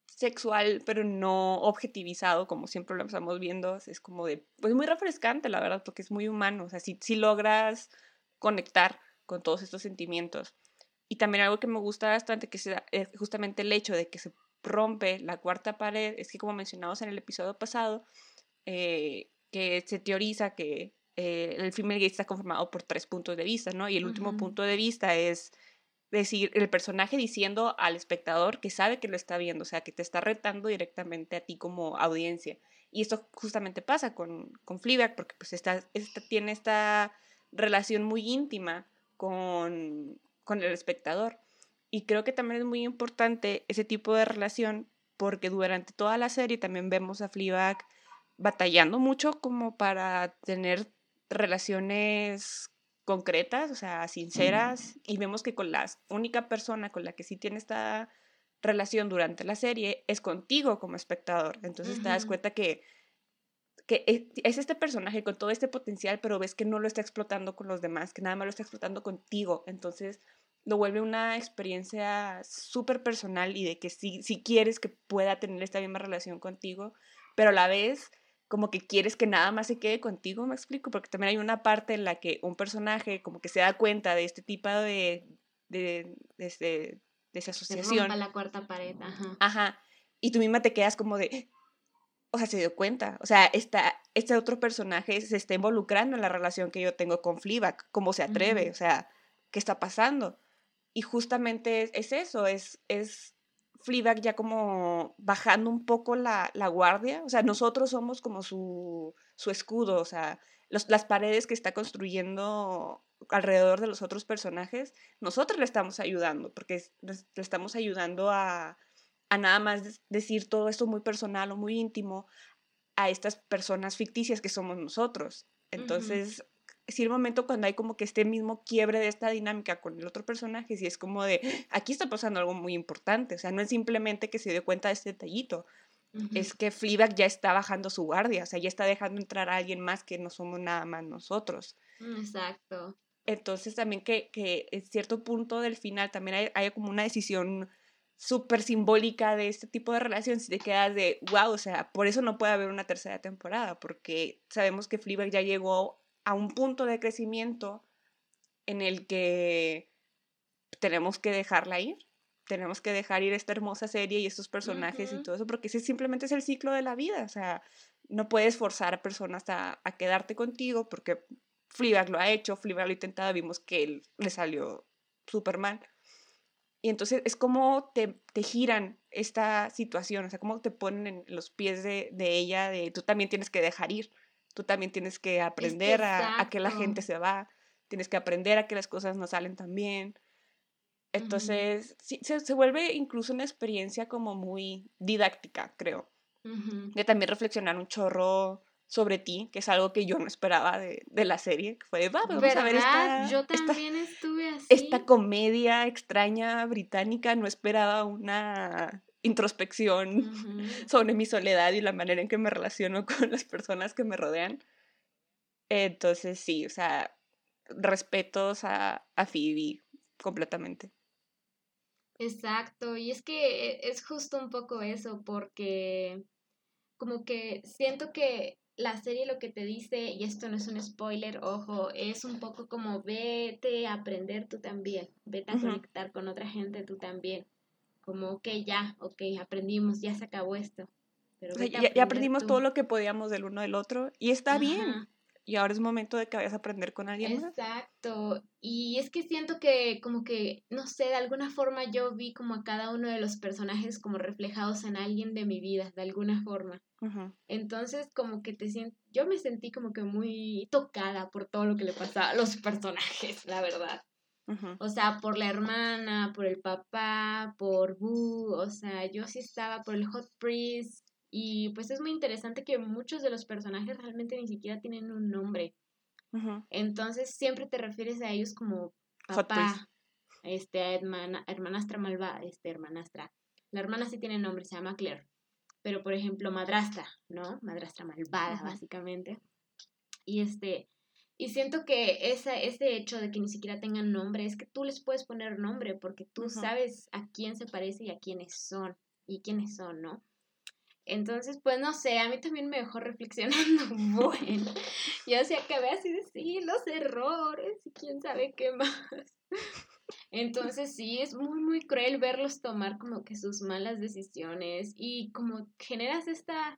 sexual, pero no objetivizado, como siempre lo estamos viendo, es como de, pues muy refrescante, la verdad, porque es muy humano, o sea, si, si logras conectar con todos estos sentimientos. Y también algo que me gusta bastante, que es justamente el hecho de que se rompe la cuarta pared, es que como mencionamos en el episodio pasado, eh, que se teoriza que eh, el female está conformado por tres puntos de vista, ¿no? Y el último punto de vista es decir, el personaje diciendo al espectador que sabe que lo está viendo, o sea, que te está retando directamente a ti como audiencia. Y esto justamente pasa con, con Fleabag, porque pues esta, tiene esta relación muy íntima con, con el espectador. Y creo que también es muy importante ese tipo de relación, porque durante toda la serie también vemos a Fleabag batallando mucho como para tener relaciones concretas, o sea, sinceras, y vemos que con la única persona con la que sí tiene esta relación durante la serie es contigo como espectador. Entonces te das cuenta que, que es, este personaje con todo este potencial, pero ves que no lo está explotando con los demás, que nada más lo está explotando contigo. Entonces lo vuelve una experiencia súper personal y de que si, si quieres que pueda tener esta misma relación contigo, pero a la vez como que quieres que nada más se quede contigo, me explico, porque también hay una parte en la que un personaje como que se da cuenta de este tipo de, de, de, este, de, esa asociación. Se la cuarta pared, ajá. Ajá, y tú misma te quedas como de, o sea, se dio cuenta, o sea, esta, este otro personaje se está involucrando en la relación que yo tengo con Fleabag, cómo se atreve, o sea, ¿qué está pasando? Y justamente es, eso, es, es Fleabag ya como bajando un poco la, la, guardia, o sea, nosotros somos como su, su escudo, o sea, los, las paredes que está construyendo alrededor de los otros personajes, nosotros le estamos ayudando, porque le estamos ayudando a, a nada más decir todo esto muy personal o muy íntimo a estas personas ficticias que somos nosotros. Entonces, sí el momento cuando hay como que este mismo quiebre de esta dinámica con el otro personaje, sí es como de, (gasps) aquí está pasando algo muy importante, o sea, no es simplemente que se dio cuenta de este detallito, es que Fleabag ya está bajando su guardia, o sea, ya está dejando entrar a alguien más que no somos nada más nosotros. Mm, exacto. Entonces también que, que en cierto punto del final también hay, hay como una decisión súper simbólica de este tipo de relaciones y te quedas de, wow, o sea, por eso no puede haber una tercera temporada, porque sabemos que Fleabag ya llegó a un punto de crecimiento en el que tenemos que dejarla ir, tenemos que dejar ir esta hermosa serie y estos personajes y todo eso, porque ese simplemente es el ciclo de la vida, o sea, no puedes forzar a personas a, a quedarte contigo porque Fleabag lo ha hecho, Fleabag lo ha intentado, vimos que él le salió súper mal. Y entonces es como te, te, giran esta situación, o sea, como te ponen en los pies de, de, ella, de tú también tienes que dejar ir, tú también tienes que aprender a, a, que la gente se va, tienes que aprender a que las cosas no salen tan bien. Entonces, uh -huh. sí, se, se, vuelve incluso una experiencia como muy didáctica, creo. Uh -huh. De también reflexionar un chorro sobre ti, que es algo que yo no esperaba de, de la serie, que fue de, va, vamos ¿verdad? a ver esta, yo también esta, así. esta comedia extraña británica, no esperaba una introspección uh -huh. sobre mi soledad y la manera en que me relaciono (laughs) con las personas que me rodean. Entonces sí, o sea, respetos a, a Phoebe completamente. Exacto, y es que e, es justo un poco eso, porque como que siento que la serie lo que te dice, y esto no es un spoiler, ojo, es un poco como vete a aprender tú también, vete a uh -huh. conectar con otra gente tú también. Como, ok, ya, ok, aprendimos, ya se acabó esto. Pero o sea, ya, ya, aprendimos tú. todo lo que podíamos del uno del otro y está Ajá. bien. Y ahora es momento de que vayas a aprender con alguien Exacto. más. Exacto. Y es que siento que como que, no sé, de alguna forma yo vi como a cada uno de los personajes como reflejados en alguien de mi vida, de alguna forma. Uh -huh. Entonces como que te siento, yo me sentí como que muy tocada por todo lo que le pasaba a los personajes, la verdad. Uh -huh. O sea, por la hermana, por el papá, por Boo, o sea, yo sí estaba por el Hot Priest, y pues es muy interesante que muchos de los personajes realmente ni siquiera tienen un nombre. Uh -huh. Entonces siempre te refieres a ellos como papá, este, hermana, hermanastra malvada, este, hermanastra. La hermana sí tiene nombre, se llama Claire. Pero por ejemplo, madrastra, ¿no? Madrastra malvada, uh -huh. básicamente. Y este, y siento que esa, ese hecho de que ni siquiera tengan nombre es que tú les puedes poner nombre porque tú uh -huh. sabes a quién se parece y a quiénes son. Y quiénes son, ¿no? Entonces, pues no sé, a mí también me dejó reflexionando (laughs) bueno. Yo que ve así de sí, los errores y quién sabe qué más. Entonces sí, es muy, muy cruel verlos tomar como que sus malas decisiones y como generas esta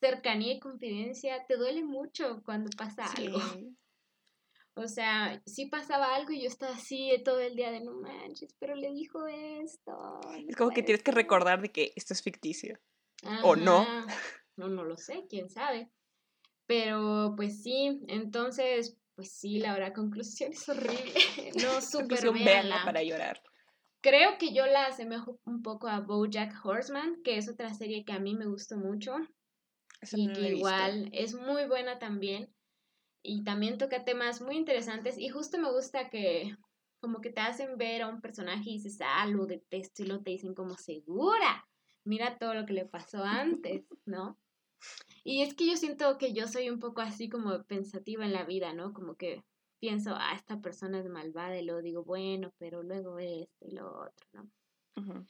cercanía y confidencia, te duele mucho cuando pasa sí. algo. (laughs) O sea, sí pasaba algo y yo estaba así todo el día de no manches, pero le dijo esto. No es como que tienes que recordar de que esto es ficticio. Ajá. ¿O no? No, no lo sé, quién sabe. Pero pues sí, entonces, pues sí, la verdad, conclusión es horrible. (laughs) No, (laughs) súper para llorar. Creo que yo la asemejo un poco a Bojack Horseman, que es otra serie que a mí me gustó mucho. Eso y no que igual es muy buena también. Y también toca temas muy interesantes. Y justo me gusta que como que te hacen ver a un personaje y dices, ah, lo detesto y lo te dicen como segura mira todo lo que le pasó antes, ¿no? Y es que yo siento que yo soy un poco así como pensativa en la vida, ¿no? Como que pienso, ah, esta persona es malvada y luego digo, bueno, pero luego esto y lo otro, ¿no? Uh -huh.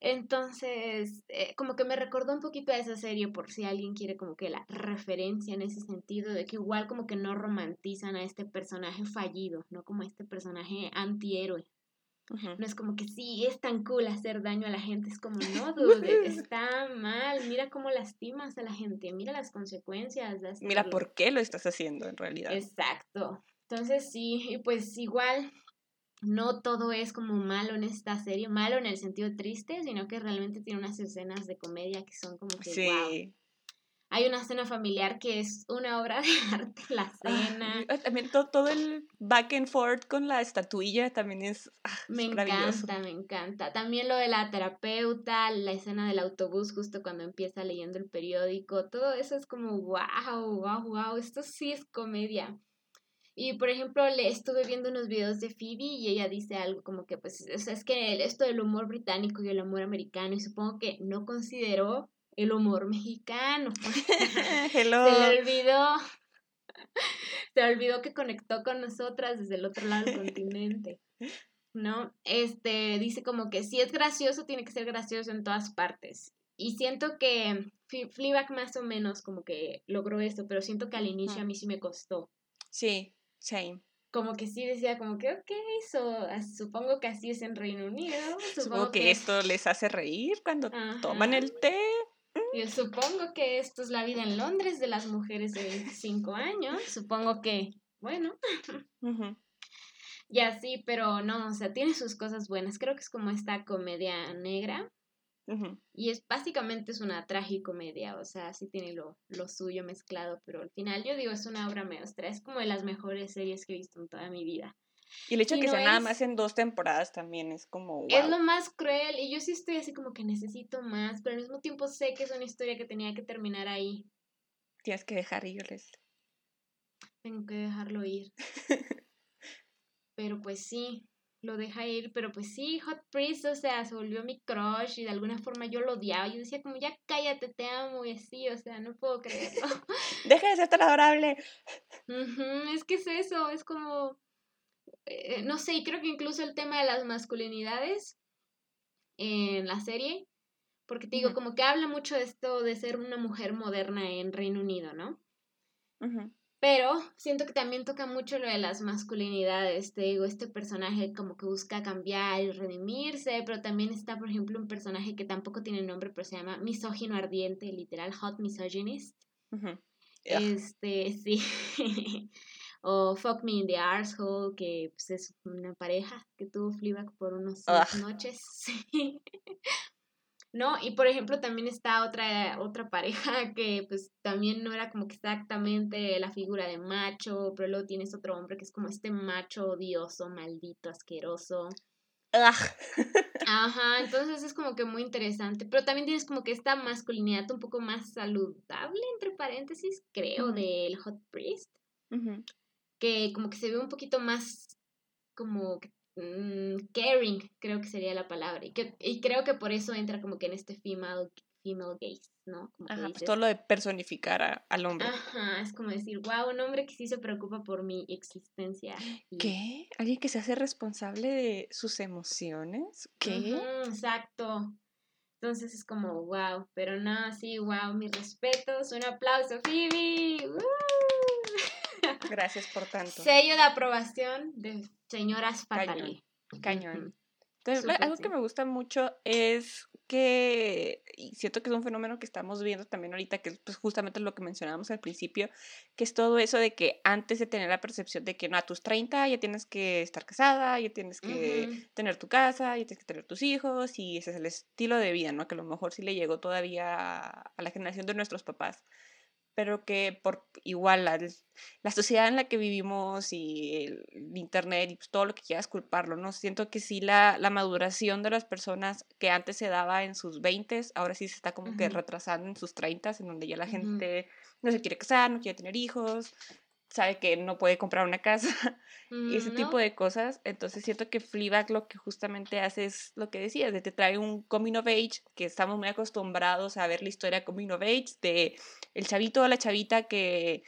Entonces, eh, como que me recordó un poquito a esa serie por si alguien quiere como que la referencia en ese sentido, de que igual como que no romantizan a este personaje fallido, ¿no? Como a este personaje antihéroe, Uh -huh. No es como que sí, es tan cool hacer daño a la gente. Es como, no, dude, (laughs) está mal. Mira cómo lastimas a la gente. Mira las consecuencias. Mira por qué lo estás haciendo en realidad. Exacto. Entonces, sí, pues igual no todo es como malo en esta serie. Malo en el sentido triste, sino que realmente tiene unas escenas de comedia que son como que, sí. wow. Hay una cena familiar que es una obra de (laughs) arte, la cena. Ah, también todo, todo, el back and forth con la estatuilla también es. Ah, me es encanta, me encanta. También lo de la terapeuta, la escena del autobús justo cuando empieza leyendo el periódico, todo eso es como wow, wow, wow, esto sí es comedia. Y por ejemplo, le estuve viendo unos videos de Phoebe y ella dice algo como que, pues, o sea, es que esto del humor británico y el humor americano, y supongo que no consideró el humor mexicano. (laughs) Hello. Se le olvidó. Se le olvidó que conectó con nosotras desde el otro lado del continente. ¿No? Este dice como que si es gracioso, tiene que ser gracioso en todas partes. Y siento que Fleabag más o menos como que logró esto, pero siento que al inicio a mí sí me costó. Sí, same como que sí decía como que, ok, so, supongo que así es en Reino Unido. Supongo, que, esto les hace reír cuando toman el té. Yo supongo que esto es la vida en Londres de las mujeres de 25 años. Supongo que, bueno. Y así, pero no, o sea, tiene sus cosas buenas. Creo que es como esta comedia negra. Y es básicamente es una tragicomedia, o sea, sí tiene lo, lo, suyo mezclado, pero al final yo digo es una obra maestra, es como de las mejores series que he visto en toda mi vida. Y el hecho de que sea nada más en dos temporadas también es como. Es lo más cruel y yo sí estoy así como que necesito más, pero al mismo tiempo sé que es una historia que tenía que terminar ahí. Tienes que dejar irles. Tengo que dejarlo ir. (laughs) pero pues sí, lo deja ir, pero pues sí, Hot Priest, o sea, se volvió mi crush y de alguna forma yo lo odiaba. Yo decía como, ya cállate, te amo y así, o sea, no puedo creerlo. (laughs) Deja de ser tan adorable. es que es eso, es como, eh, no sé, y creo que incluso el tema de las masculinidades en la serie, porque te digo, como que habla mucho de esto de ser una mujer moderna en Reino Unido, ¿no? Pero siento que también toca mucho lo de las masculinidades, te digo, este personaje como que busca cambiar y redimirse, pero también está, por ejemplo, un personaje que tampoco tiene nombre, pero se llama misógino ardiente, literal, hot misogynist. Este, (laughs) sí. O Fuck Me in the Arsehole, que pues, es una pareja que tuvo Fleabag por unos seis noches. (laughs) ¿no? Y por ejemplo también está otra, otra pareja que pues también no era como que exactamente la figura de macho, pero luego tienes otro hombre que es como este macho odioso, maldito, asqueroso. Ajá, entonces es como que muy interesante, pero también tienes como que esta masculinidad un poco más saludable, entre paréntesis, creo, del Hot Priest, que como que se ve un poquito más como Mm, caring, creo que sería la palabra. Y, que, y creo que por eso entra como que en este female, female gaze, ¿no? Como Ajá, pues todo lo de personificar al hombre. Ajá, es como decir, wow, un hombre que sí se preocupa por mi existencia. ¿Qué? ¿Alguien que se hace responsable de sus emociones? ¿Qué? exacto. Entonces es como, wow, pero no, sí, wow, mis respetos, un aplauso, Phoebe. Gracias por tanto. Sello de aprobación de señoras Fatale. Cañón. Entonces, algo que me gusta mucho es que, y siento que es un fenómeno que estamos viendo también ahorita, que es pues, justamente lo que mencionábamos al principio, que es todo eso de que antes de tener la percepción de que no, a tus 30 ya tienes que estar casada, ya tienes que tener tu casa, ya tienes que tener tus hijos, y ese es el estilo de vida, ¿no? Que a lo mejor sí le llegó todavía a la generación de nuestros papás pero que por igual la, la sociedad en la que vivimos y el, internet y pues todo lo que quieras culparlo, ¿no? Siento que sí la, la, maduración de las personas que antes se daba en sus 20, ahora sí se está como que retrasando en sus 30, en donde ya la gente no se quiere casar, no quiere tener hijos, sabe que no puede comprar una casa (laughs) y ese mm, tipo de cosas. Entonces siento que Fleabag lo que justamente hace es lo que decías, de te trae un coming of age, que estamos muy acostumbrados a ver la historia coming of age, de el chavito o la chavita que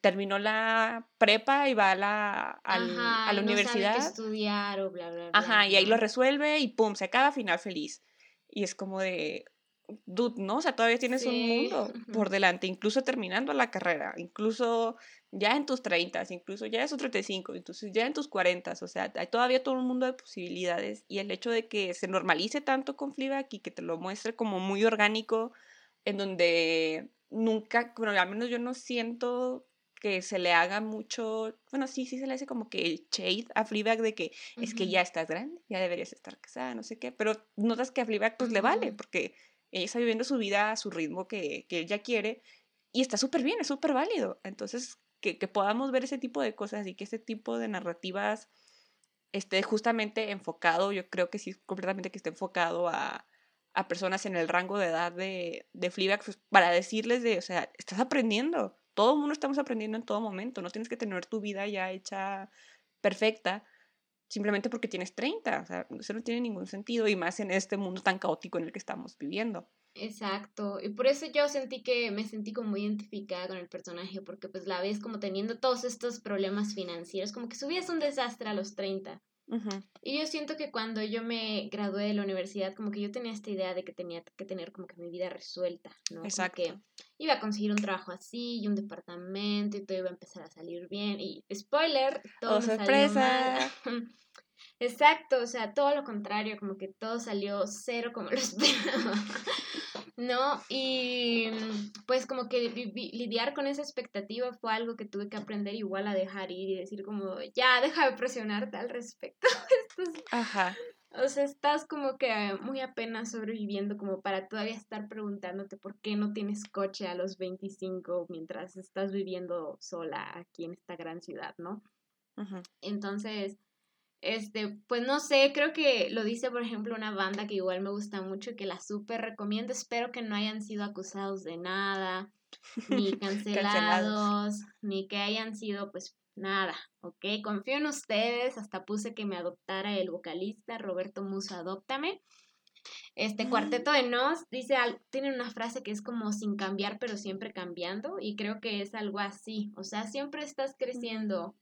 terminó la prepa y va a la, a la universidad. estudiar o bla, bla, bla. Ajá, y ahí lo resuelve y pum, se acaba final feliz. Y es como de, dude, ¿no? O sea, todavía tienes un mundo por delante, incluso terminando la carrera, incluso ya en tus 30, incluso ya en tus 35, incluso ya en tus 40, o sea, hay todavía todo un mundo de posibilidades y el hecho de que se normalice tanto con Fleabag y que te lo muestre como muy orgánico, en donde nunca, bueno, al menos yo no siento que se le haga mucho, bueno, sí, sí se le hace como que el shade a Fleabag de que es que ya estás grande, ya deberías estar casada, no sé qué, pero notas que a Fleabag pues le vale, porque ella está viviendo su vida a su ritmo que, que ella quiere y está súper bien, es súper válido. Entonces, que, que, podamos ver ese tipo de cosas y que ese tipo de narrativas esté justamente enfocado, yo creo que sí, completamente que esté enfocado a, a personas en el rango de edad de, de Fleabag, pues, para decirles de, o sea, estás aprendiendo, todo el mundo estamos aprendiendo en todo momento, no tienes que tener tu vida ya hecha perfecta simplemente porque tienes 30, o sea, eso no tiene ningún sentido y más en este mundo tan caótico en el que estamos viviendo. Exacto, y por eso yo sentí que me sentí como muy identificada con el personaje, porque pues la ves como teniendo todos estos problemas financieros, como que su un desastre a los 30. Y yo siento que cuando yo me gradué de la universidad, como que yo tenía esta idea de que tenía que tener como que mi vida resuelta, ¿no? Exacto. que iba a conseguir un trabajo así y un departamento y todo iba a empezar a salir bien. Y spoiler, todo oh, me sorpresa. Salió mal. (laughs) Exacto, o sea, todo lo contrario, como que todo salió cero como (laughs) lo esperaba. ¿No? Y pues como que lidiar con esa expectativa fue algo que tuve que aprender igual a dejar ir y decir como, ya, deja de presionarte al respecto. (laughs) Ajá. O sea, estás como que muy apenas sobreviviendo como para todavía estar preguntándote por qué no tienes coche a los 25 mientras estás viviendo sola aquí en esta gran ciudad, ¿no? Ajá. Entonces, este, pues no sé, creo que lo dice, por ejemplo, una banda que igual me gusta mucho y que la súper recomiendo. Espero que no hayan sido acusados de nada, ni (laughs) cancelados, ni que hayan sido, pues, nada, ¿ok? Confío en ustedes, hasta puse que me adoptara el vocalista Roberto Musa, adóptame. Este cuarteto de Nos dice, tiene una frase que es como sin cambiar, pero siempre cambiando, y creo que es algo así, o sea, siempre estás creciendo.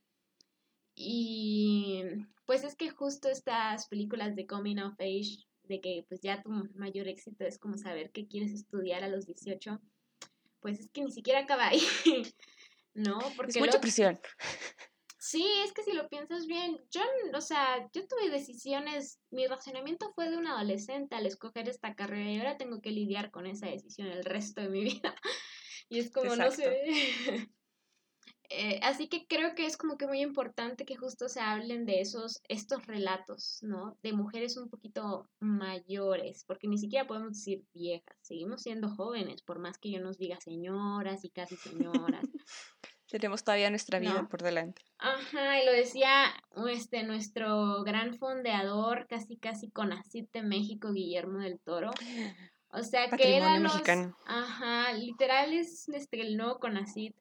Y pues es que justo estas películas de Coming of Age, de que pues ya tu mayor éxito es como saber qué quieres estudiar a los 18, pues es que ni siquiera acaba ahí, (laughs) ¿no? Porque es mucha presión. Sí, es que si lo piensas bien, yo, o sea, yo tuve decisiones, mi razonamiento fue de un adolescente al escoger esta carrera y ahora tengo que lidiar con esa decisión el resto de mi (laughs) vida. Y es como, no sé, eh, así que creo que es como que muy importante que justo se hablen de esos, estos relatos, ¿no? De mujeres un poquito mayores, porque ni siquiera podemos decir viejas, seguimos siendo jóvenes, por más que yo nos diga señoras y casi señoras. (laughs) Tenemos todavía nuestra vida por delante. Ajá, y lo decía este, nuestro gran fondeador, casi casi con de México, Guillermo del Toro. O sea que era los, ajá, literal es este, el nuevo Conacit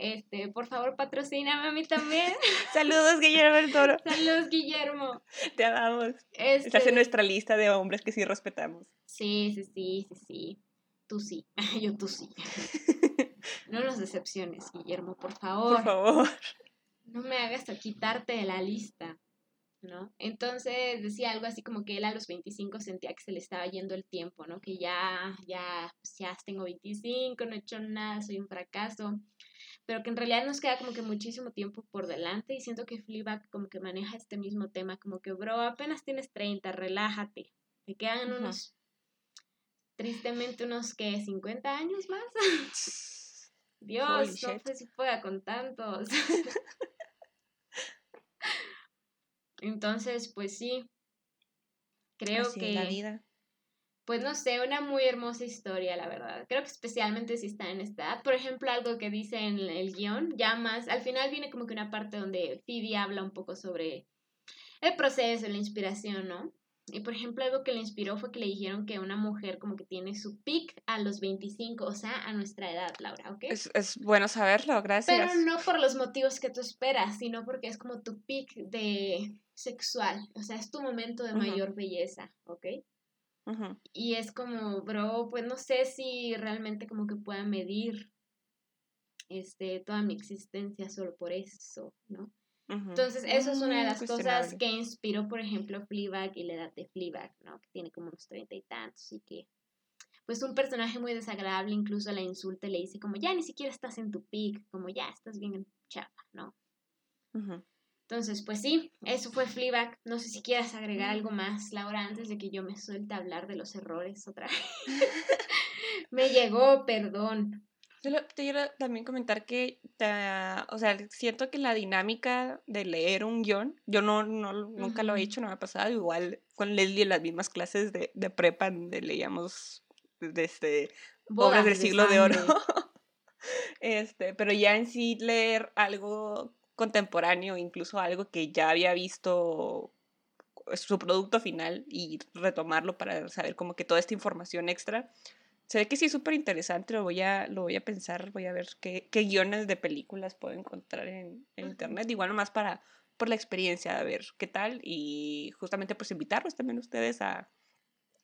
este, por favor, patrocíname a mí también. (laughs) Saludos, Guillermo del Toro. (laughs) Saludos, Guillermo. Te amamos. Este... Estás en nuestra lista de hombres que sí respetamos. Sí, sí, sí, sí, sí. Tú sí. (laughs) Yo tú sí. no nos decepciones, Guillermo, por favor. Por favor. No me hagas quitarte de la lista. ¿no? Entonces decía algo así como que él a los 25 sentía que se le estaba yendo el tiempo, ¿no? Que ya, ya, pues ya tengo 25, no he hecho nada, soy un fracaso pero que en realidad nos queda como que muchísimo tiempo por delante y siento que Fleabag como que maneja este mismo tema, como que, bro, apenas tienes 30, relájate, te quedan unos, tristemente unos, que 50 años más. (laughs) Dios, no sé si pueda con tantos. (laughs) Entonces, pues sí, creo que... la vida pues no sé, una muy hermosa historia, la verdad. Creo que especialmente si está en esta edad. Por ejemplo, algo que dice en el guion, ya más, al final viene como que una parte donde Phoebe habla un poco sobre el proceso, la inspiración, ¿no? Y por ejemplo, algo que le inspiró fue que le dijeron que una mujer como que tiene su pic a los 25, o sea, a nuestra edad, Laura, ¿ok? Es, es bueno saberlo, gracias. Pero no por los motivos que tú esperas, sino porque es como tu pic de sexual, o sea, es tu momento de mayor belleza, ¿ok? Y es como, bro, pues no sé si realmente como que pueda medir este, toda mi existencia solo por eso, ¿no? Entonces, eso es una de mm, las cosas que inspiró, por ejemplo, Fleabag y la edad de Fleabag, ¿no? Que tiene como unos treinta y tantos y que, pues, un personaje muy desagradable incluso la insulta y le dice como, ya ni siquiera estás en tu pic, como, ya estás bien chapa, ¿no? Entonces, pues sí, eso fue Fleabag. No sé si quieras agregar algo más, Laura, antes de que yo me suelte a hablar de los errores otra vez. (laughs) me llegó, perdón. Yo te quiero también comentar que, o sea, siento que la dinámica de leer un guion, yo no, no nunca lo he hecho, no me ha pasado, igual con Leslie en las mismas clases de, de prepa donde leíamos desde este, obras del siglo de oro. (laughs) este, pero ya en sí leer algo contemporáneo, incluso algo que ya había visto su producto final y retomarlo para saber como que toda esta información extra, se ve que sí es súper interesante, lo voy a, lo voy a pensar, voy a ver qué, qué guiones de películas puedo encontrar en, en internet, igual nomás para por la experiencia, a ver qué tal y justamente pues invitarlos también ustedes a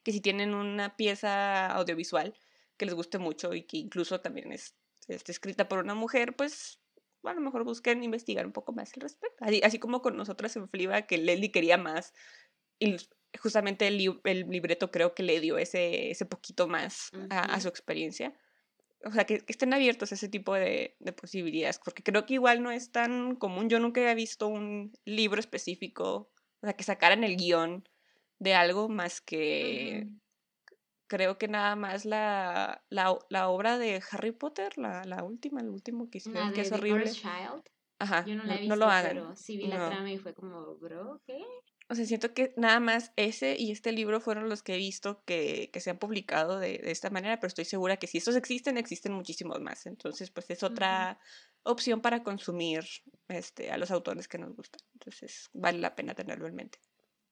que si tienen una pieza audiovisual que les guste mucho y que incluso también es, este, escrita por una mujer, pues a lo mejor busquen investigar un poco más al respecto. Así, así como con nosotras en Fliba, que Leslie quería más y justamente el, el, libreto creo que le dio ese, ese poquito más a, a, su experiencia. O sea, que, que estén abiertos a ese tipo de, de, posibilidades, porque creo que igual no es tan común. Yo nunca había visto un libro específico, o sea, que sacaran el guion de algo más que... Uh -huh. Creo que nada más la, la, la, obra de Harry Potter, la, la última, el último que hicieron, que es horrible. Child. Ajá, Yo no, la he visto, no lo hagan. pero sí vi la no. trama y fue como, bro, ¿qué? O sea, siento que nada más ese y este libro fueron los que he visto que, que se han publicado de, de, esta manera, pero estoy segura que si estos existen, existen muchísimos más. Entonces, pues es otra uh -huh. opción para consumir este, a los autores que nos gustan. Entonces, vale la pena tenerlo en mente.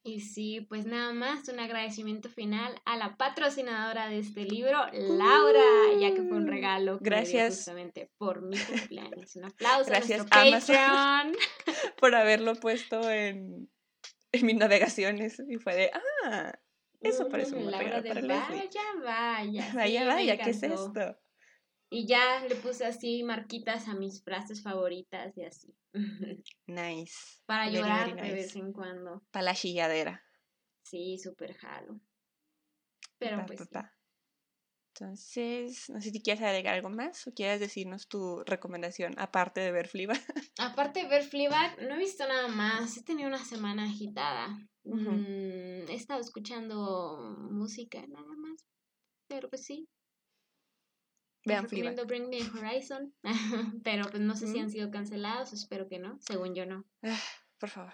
Y sí, pues nada más, un agradecimiento final a la patrocinadora de este libro, Laura, ya que fue un regalo que Gracias. Justamente por mi cumpleaños. Un aplauso Gracias a Amazon Patreon. (laughs) por haberlo puesto en, en mis navegaciones y fue de, ah, eso parece un Laura regalo para vaya, vaya. (laughs) Vaya, sí, vaya, ¿qué es esto? Y ya le puse así marquitas a mis frases favoritas y así. (laughs) Nice. Para llorar very de nice. vez en cuando. Para la chilladera. Sí, súper jalo. Pero Pa, pues pa, sí. pa. Entonces, no sé si quieres agregar algo más o quieres decirnos tu recomendación, aparte de ver Fliba. (laughs) Aparte de ver Fleabag, no he visto nada más. He tenido una semana agitada. Mm, he estado escuchando música nada más. Pero pues sí. Vean recomiendo Bring Me Horizon. (laughs) pero pues no sé si Mm. han sido cancelados. Espero que no. Según yo no. Ah, por favor.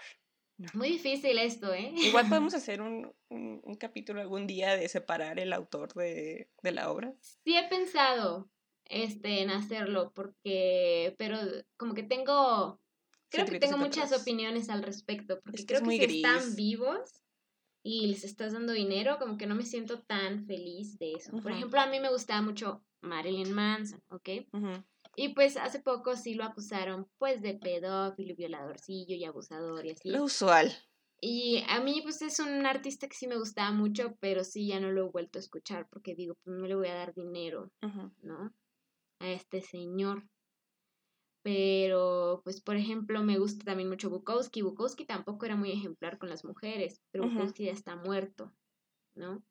Muy difícil esto, ¿eh? Igual (laughs) podemos hacer un, un, un capítulo algún día de separar el autor de, de la obra. Sí he pensado este, en hacerlo porque, pero como que tengo, creo que tengo muchas opiniones al respecto, porque Es que creo es que si gris. están vivos y les estás dando dinero, como que no me siento tan feliz de eso. Por Ujú. ejemplo, a mí me gustaba mucho Marilyn Manson, ¿ok? Y pues hace poco sí lo acusaron pues de pedófilo, violadorcillo y abusador y así. Lo usual. Y a mí, pues es un artista que sí me gustaba mucho, pero sí ya no lo he vuelto a escuchar porque digo, pues no le voy a dar dinero. ¿no? A este señor. Pero, pues, por ejemplo, me gusta también mucho Bukowski. Bukowski tampoco era muy ejemplar con las mujeres, pero Ujú. Bukowski ya está muerto, ¿no?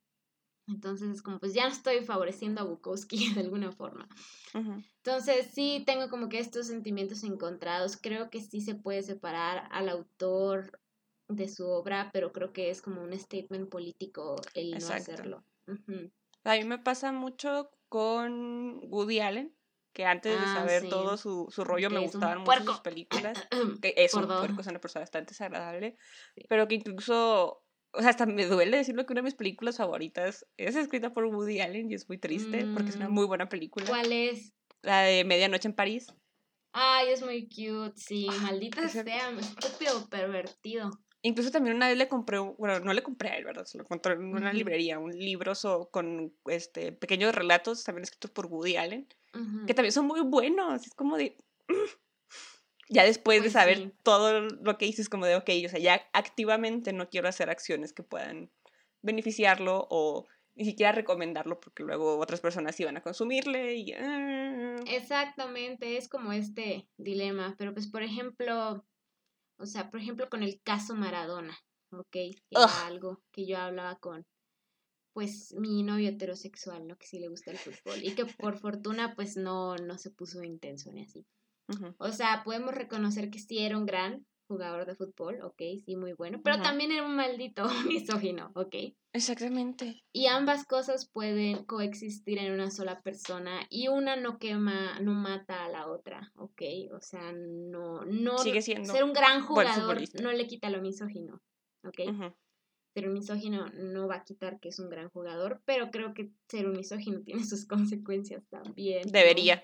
Entonces es como, pues ya no estoy favoreciendo a Bukowski (laughs) de alguna forma. Ujú. Entonces sí tengo como que estos sentimientos encontrados. Creo que sí se puede separar al autor de su obra, pero creo que es como un statement político el no Exacto. hacerlo. Ujú. A mí me pasa mucho con Woody Allen, que antes de Ah, saber sí. todo su, su rollo Que me un gustaban mucho sus películas. (coughs) que es un Perdón. puerco, es una persona bastante desagradable, Sí. pero que incluso, o sea, hasta me duele decirlo que una de mis películas favoritas es escrita por Woody Allen y es muy triste porque es una Mm, muy buena película. ¿Cuál es? La de Medianoche en París. Ay, es muy cute, sí. Maldita ese- sea, estúpido pervertido. Incluso también una vez le compré, bueno, no le compré a él, ¿verdad? Se lo encontré en una librería, un libro so- con este, pequeños relatos también escritos por Woody Allen, que también son muy buenos. Es como de... Ya después de Pues saber sí. todo lo que hice, es como de, ok, o sea, ya activamente no quiero hacer acciones que puedan beneficiarlo o ni siquiera recomendarlo porque luego otras personas iban a consumirle y... ah. Exactamente, es como este dilema, pero pues por ejemplo, o sea, por ejemplo con el caso Maradona, ¿ok? Que era Ugh. algo que yo hablaba con, pues, mi novio heterosexual, ¿no? Que sí le gusta el fútbol y que por fortuna, pues, no, no se puso intenso ni así. O sea, podemos reconocer que sí era un gran jugador de fútbol, ¿ok? Sí, muy bueno, pero también era un maldito (laughs) misógino, ¿ok? Exactamente. Y ambas cosas pueden coexistir en una sola persona y una no quema, no mata a la otra, ¿ok? O sea, no, no Sigue siendo ser un gran jugador no le quita lo misógino, ¿ok? Ser un misógino no va a quitar que es un gran jugador, pero creo que ser un misógino (laughs) tiene sus consecuencias también. Debería.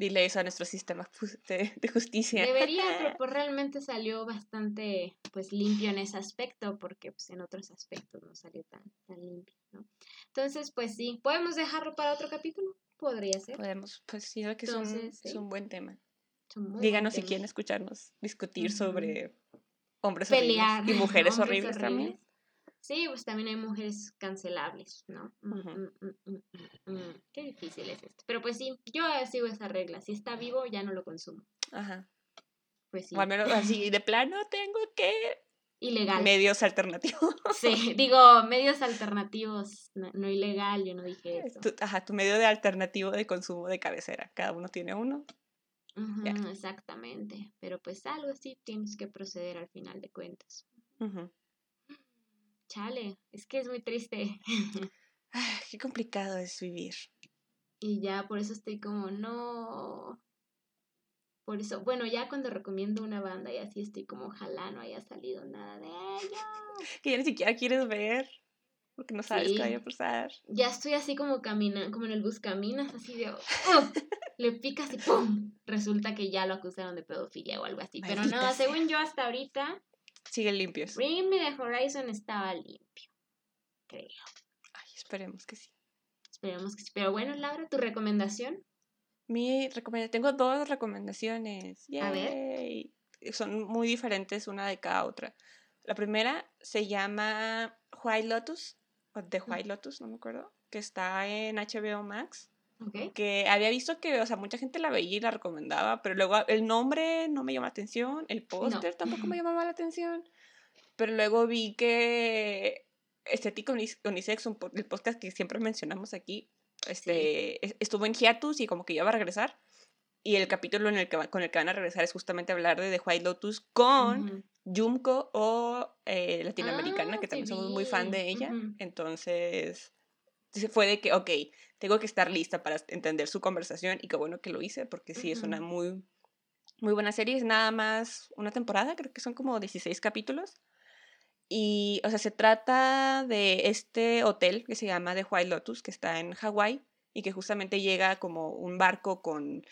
Eso a nuestro sistema de, de justicia. Debería, (laughs) pero pues realmente salió bastante pues limpio en ese aspecto, porque pues en otros aspectos no salió tan, tan limpio, ¿no? Entonces, pues sí, ¿podemos dejarlo para otro capítulo? Podría ser. Podemos, pues sí, creo que es, un, es un buen tema. Un Díganos buen si quieren escucharnos discutir sobre hombres Pelear. horribles y mujeres horribles, también. Sí, pues también hay mujeres cancelables, ¿no? Mm, mm, mm. Qué difícil es esto. Pero pues sí, yo sigo esa regla. Si está vivo, ya no lo consumo. Ajá. Pues sí. O al menos así, de plano tengo que Ilegal. medios alternativos. (laughs) Sí, digo, medios alternativos, no, no ilegal, yo no dije eso. Tu, ajá, tu medio de alternativo de consumo de cabecera. Cada uno tiene uno. Ya. Exactamente, pero pues algo así tienes que proceder al final de cuentas. Ujú. Chale, es que es muy triste. Ay, (laughs) qué complicado es vivir. Y ya por eso estoy como, no. Por eso, bueno, ya cuando recomiendo una banda y así estoy como, ojalá no haya salido nada de ella. Que ya ni siquiera quieres ver. Porque no sabes Sí. qué vaya a pasar. Ya estoy así como caminando, como en el bus caminas, así de, le picas y ¡pum! Resulta que ya lo acusaron de pedofilia o algo así. Pero no, sea. según yo hasta ahorita, Siguen limpios. Bring Me the Horizon estaba limpio. Creo. Ay, esperemos que sí. Esperemos que sí. Pero bueno, Laura, ¿tu recomendación? Mi recomendación, tengo dos recomendaciones. A ver. Son muy diferentes una de cada otra. La primera se llama White Lotus, o The White Lotus, no me acuerdo, que está en HBO Max. Ok. Que había visto que, o sea, mucha gente la veía y la recomendaba, pero luego el nombre no me llama la atención, el póster tampoco me llamaba la atención. Pero luego vi que Estética Unis- Unisex, un el podcast que siempre mencionamos aquí, este, es- estuvo en hiatus y como que ya va a regresar. Y el capítulo en el que con el que van a regresar es justamente hablar de The White Lotus con Ujú. Yumko o eh, Latinoamericana, Ah, que sí también somos muy fan de ella. Ujú. Entonces, se fue de que, ok, tengo que estar lista para entender su conversación y qué bueno que lo hice, porque sí, es una muy, muy buena serie. Es nada más una temporada, creo que son como 16 capítulos. Y, o sea, se trata de este hotel que se llama The White Lotus, que está en Hawái y que justamente llega como un barco con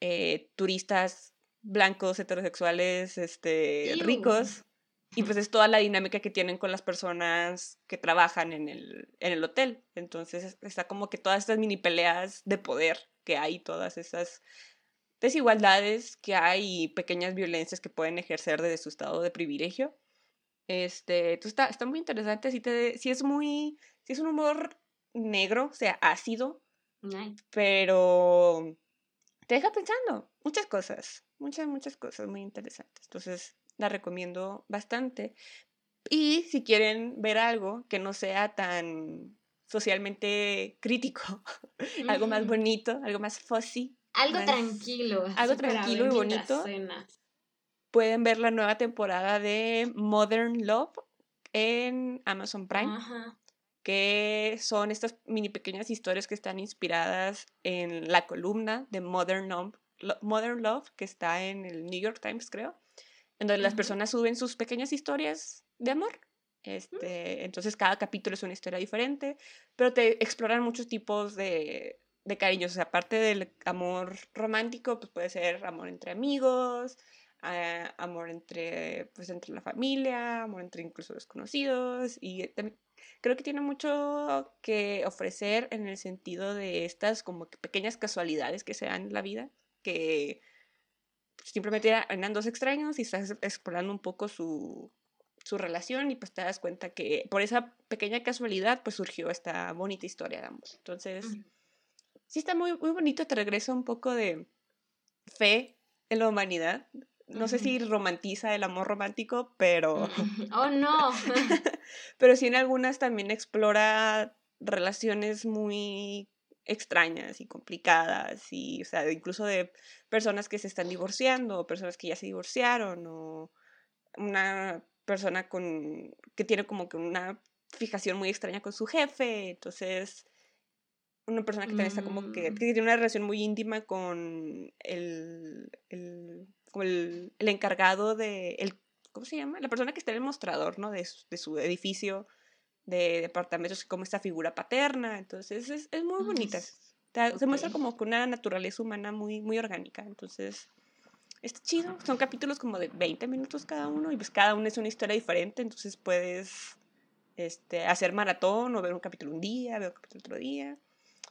eh, turistas blancos, heterosexuales, este, ricos. Y pues es toda la dinámica que tienen con las personas que trabajan en el, en el hotel. Entonces es- está como que todas estas mini peleas de poder que hay, todas esas desigualdades que hay y pequeñas violencias que pueden ejercer desde su estado de privilegio. Este, entonces está, está muy interesante, sí, te, sí es muy, sí es un humor negro, o sea, ácido, Ay, pero te deja pensando muchas cosas, muchas, muchas cosas muy interesantes. Entonces, la recomiendo bastante. Y si quieren ver algo que no sea tan socialmente crítico, (laughs) algo más Ujú. bonito, algo más fuzzy, Algo más- tranquilo. algo tranquilo y bonito. pueden ver la nueva temporada de Modern Love en Amazon Prime. Ajá. que son estas mini pequeñas historias que están inspiradas en la columna de Modern Love, Lo- Modern Love que está en el New York Times, creo, en donde las personas suben sus pequeñas historias de amor. Este, Entonces cada capítulo es una historia diferente, pero te exploran muchos tipos de, de cariños. O sea, aparte del amor romántico, pues puede ser amor entre amigos, ah, amor entre, pues, entre la familia, amor entre incluso desconocidos. Y también creo que tiene mucho que ofrecer en el sentido de estas como que pequeñas casualidades que se dan en la vida, que simplemente eran dos extraños y estás explorando un poco su, su relación y pues te das cuenta que por esa pequeña casualidad pues surgió esta bonita historia de ambos. Entonces, sí está muy, muy bonito, te regresa un poco de fe en la humanidad. No sé si romantiza el amor romántico, pero, (laughs) Oh, no. (laughs) (laughs) pero sí en algunas también explora relaciones muy extrañas y complicadas y, o sea, incluso de personas que se están divorciando o personas que ya se divorciaron o una persona con que tiene como que una fijación muy extraña con su jefe, entonces una persona que también está como que, Mm. que tiene una relación muy íntima con el, el, el, el encargado de, el, ¿cómo se llama? La persona que está en el mostrador, ¿no? De su, de su edificio de departamentos, como esta figura paterna, entonces es, es muy bonita. Se muestra como que una naturaleza humana muy, muy orgánica. Entonces, está chido. Son capítulos como de 20 minutos cada uno y pues cada uno es una historia diferente. Entonces puedes este, hacer maratón o ver un capítulo un día, ver un capítulo otro día.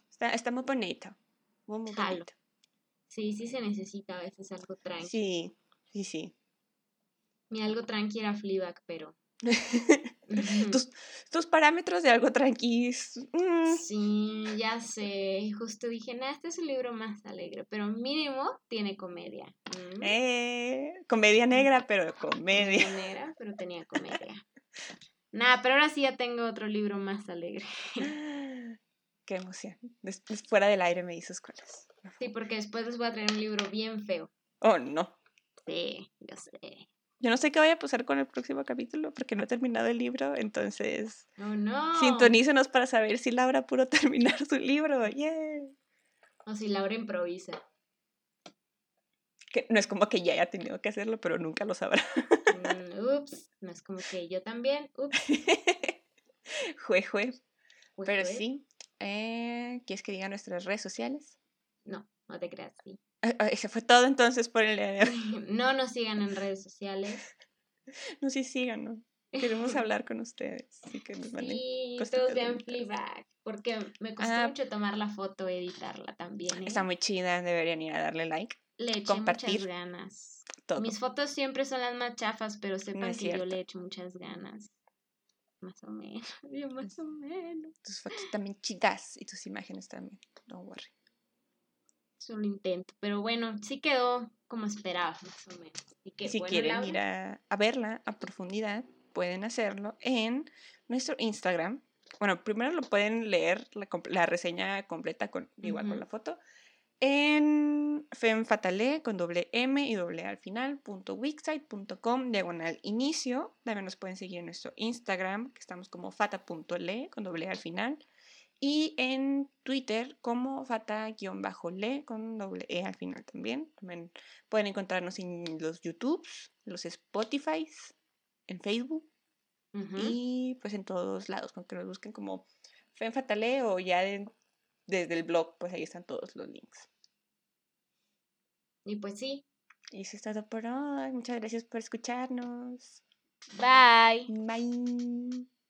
Está, está muy bonito. Muy, muy bonito. Sí, sí se necesita a veces algo tranqui. Sí, sí, sí. Mi algo tranqui era Fleabag, pero... (laughs) tus, tus parámetros de algo tranqui. mm, Sí, ya sé. Justo dije, nah, este es un libro más alegre, pero mínimo tiene comedia. Mm, eh, comedia negra, pero comedia. no negra, pero tenía comedia. Nah, pero ahora sí ya tengo otro libro más alegre. (gasps) Qué emoción. Después, fuera del aire me dices cuál es. Sí, porque después les voy a traer un libro bien feo. Oh, no. Sí, yo sé. Yo no sé qué vaya a pasar con el próximo capítulo porque no he terminado el libro, entonces Oh, no. sintonícenos para saber si Laura pudo (laughs) terminar su libro. Yeah. O si Laura improvisa. Que no es como que ya haya tenido que hacerlo, pero nunca lo sabrá. Mm, ups, no es como que yo también. Ups. (laughs) jue, jue. Pero sí. Eh, ¿Quieres que diga nuestras redes sociales? No, no te creas, sí. Ah, ah, Ese fue todo entonces por el día de hoy. (laughs) No nos sigan en redes sociales. No, sí, síganos. Queremos (laughs) hablar con ustedes. Así que nos manden Sí, todos vean. Fleabag. Porque me costó Ah. mucho tomar la foto, editarla también. ¿eh? Está muy chida, deberían ir a darle like. Le eché compartir muchas ganas. Todo. Mis fotos siempre son las más chafas, pero sepan es que yo le echo muchas ganas. Más o menos, (laughs) yo más o menos. Tus fotos también chidas y tus imágenes también. Don't worry. Solo intento. Pero bueno, sí quedó como esperaba, más o menos. Así que, si bueno, quieren Laura, ir a, a verla a profundidad, pueden hacerlo en nuestro Instagram. Bueno, primero lo pueden leer la, reseña completa con igual con la foto en femfatale con doble M y doble al final, punto wixsite.com, diagonal inicio. También nos pueden seguir en nuestro Instagram, que estamos como fata.le con doble al final. Y en Twitter como fata-le con doble E al final también. También pueden encontrarnos en los YouTubes, los Spotifys, en Facebook y pues en todos lados, con que nos busquen como Fem Fatale o ya de- desde el blog, pues ahí están todos los links. Y pues sí. Y eso es todo por hoy. Muchas gracias por escucharnos. Bye. Bye.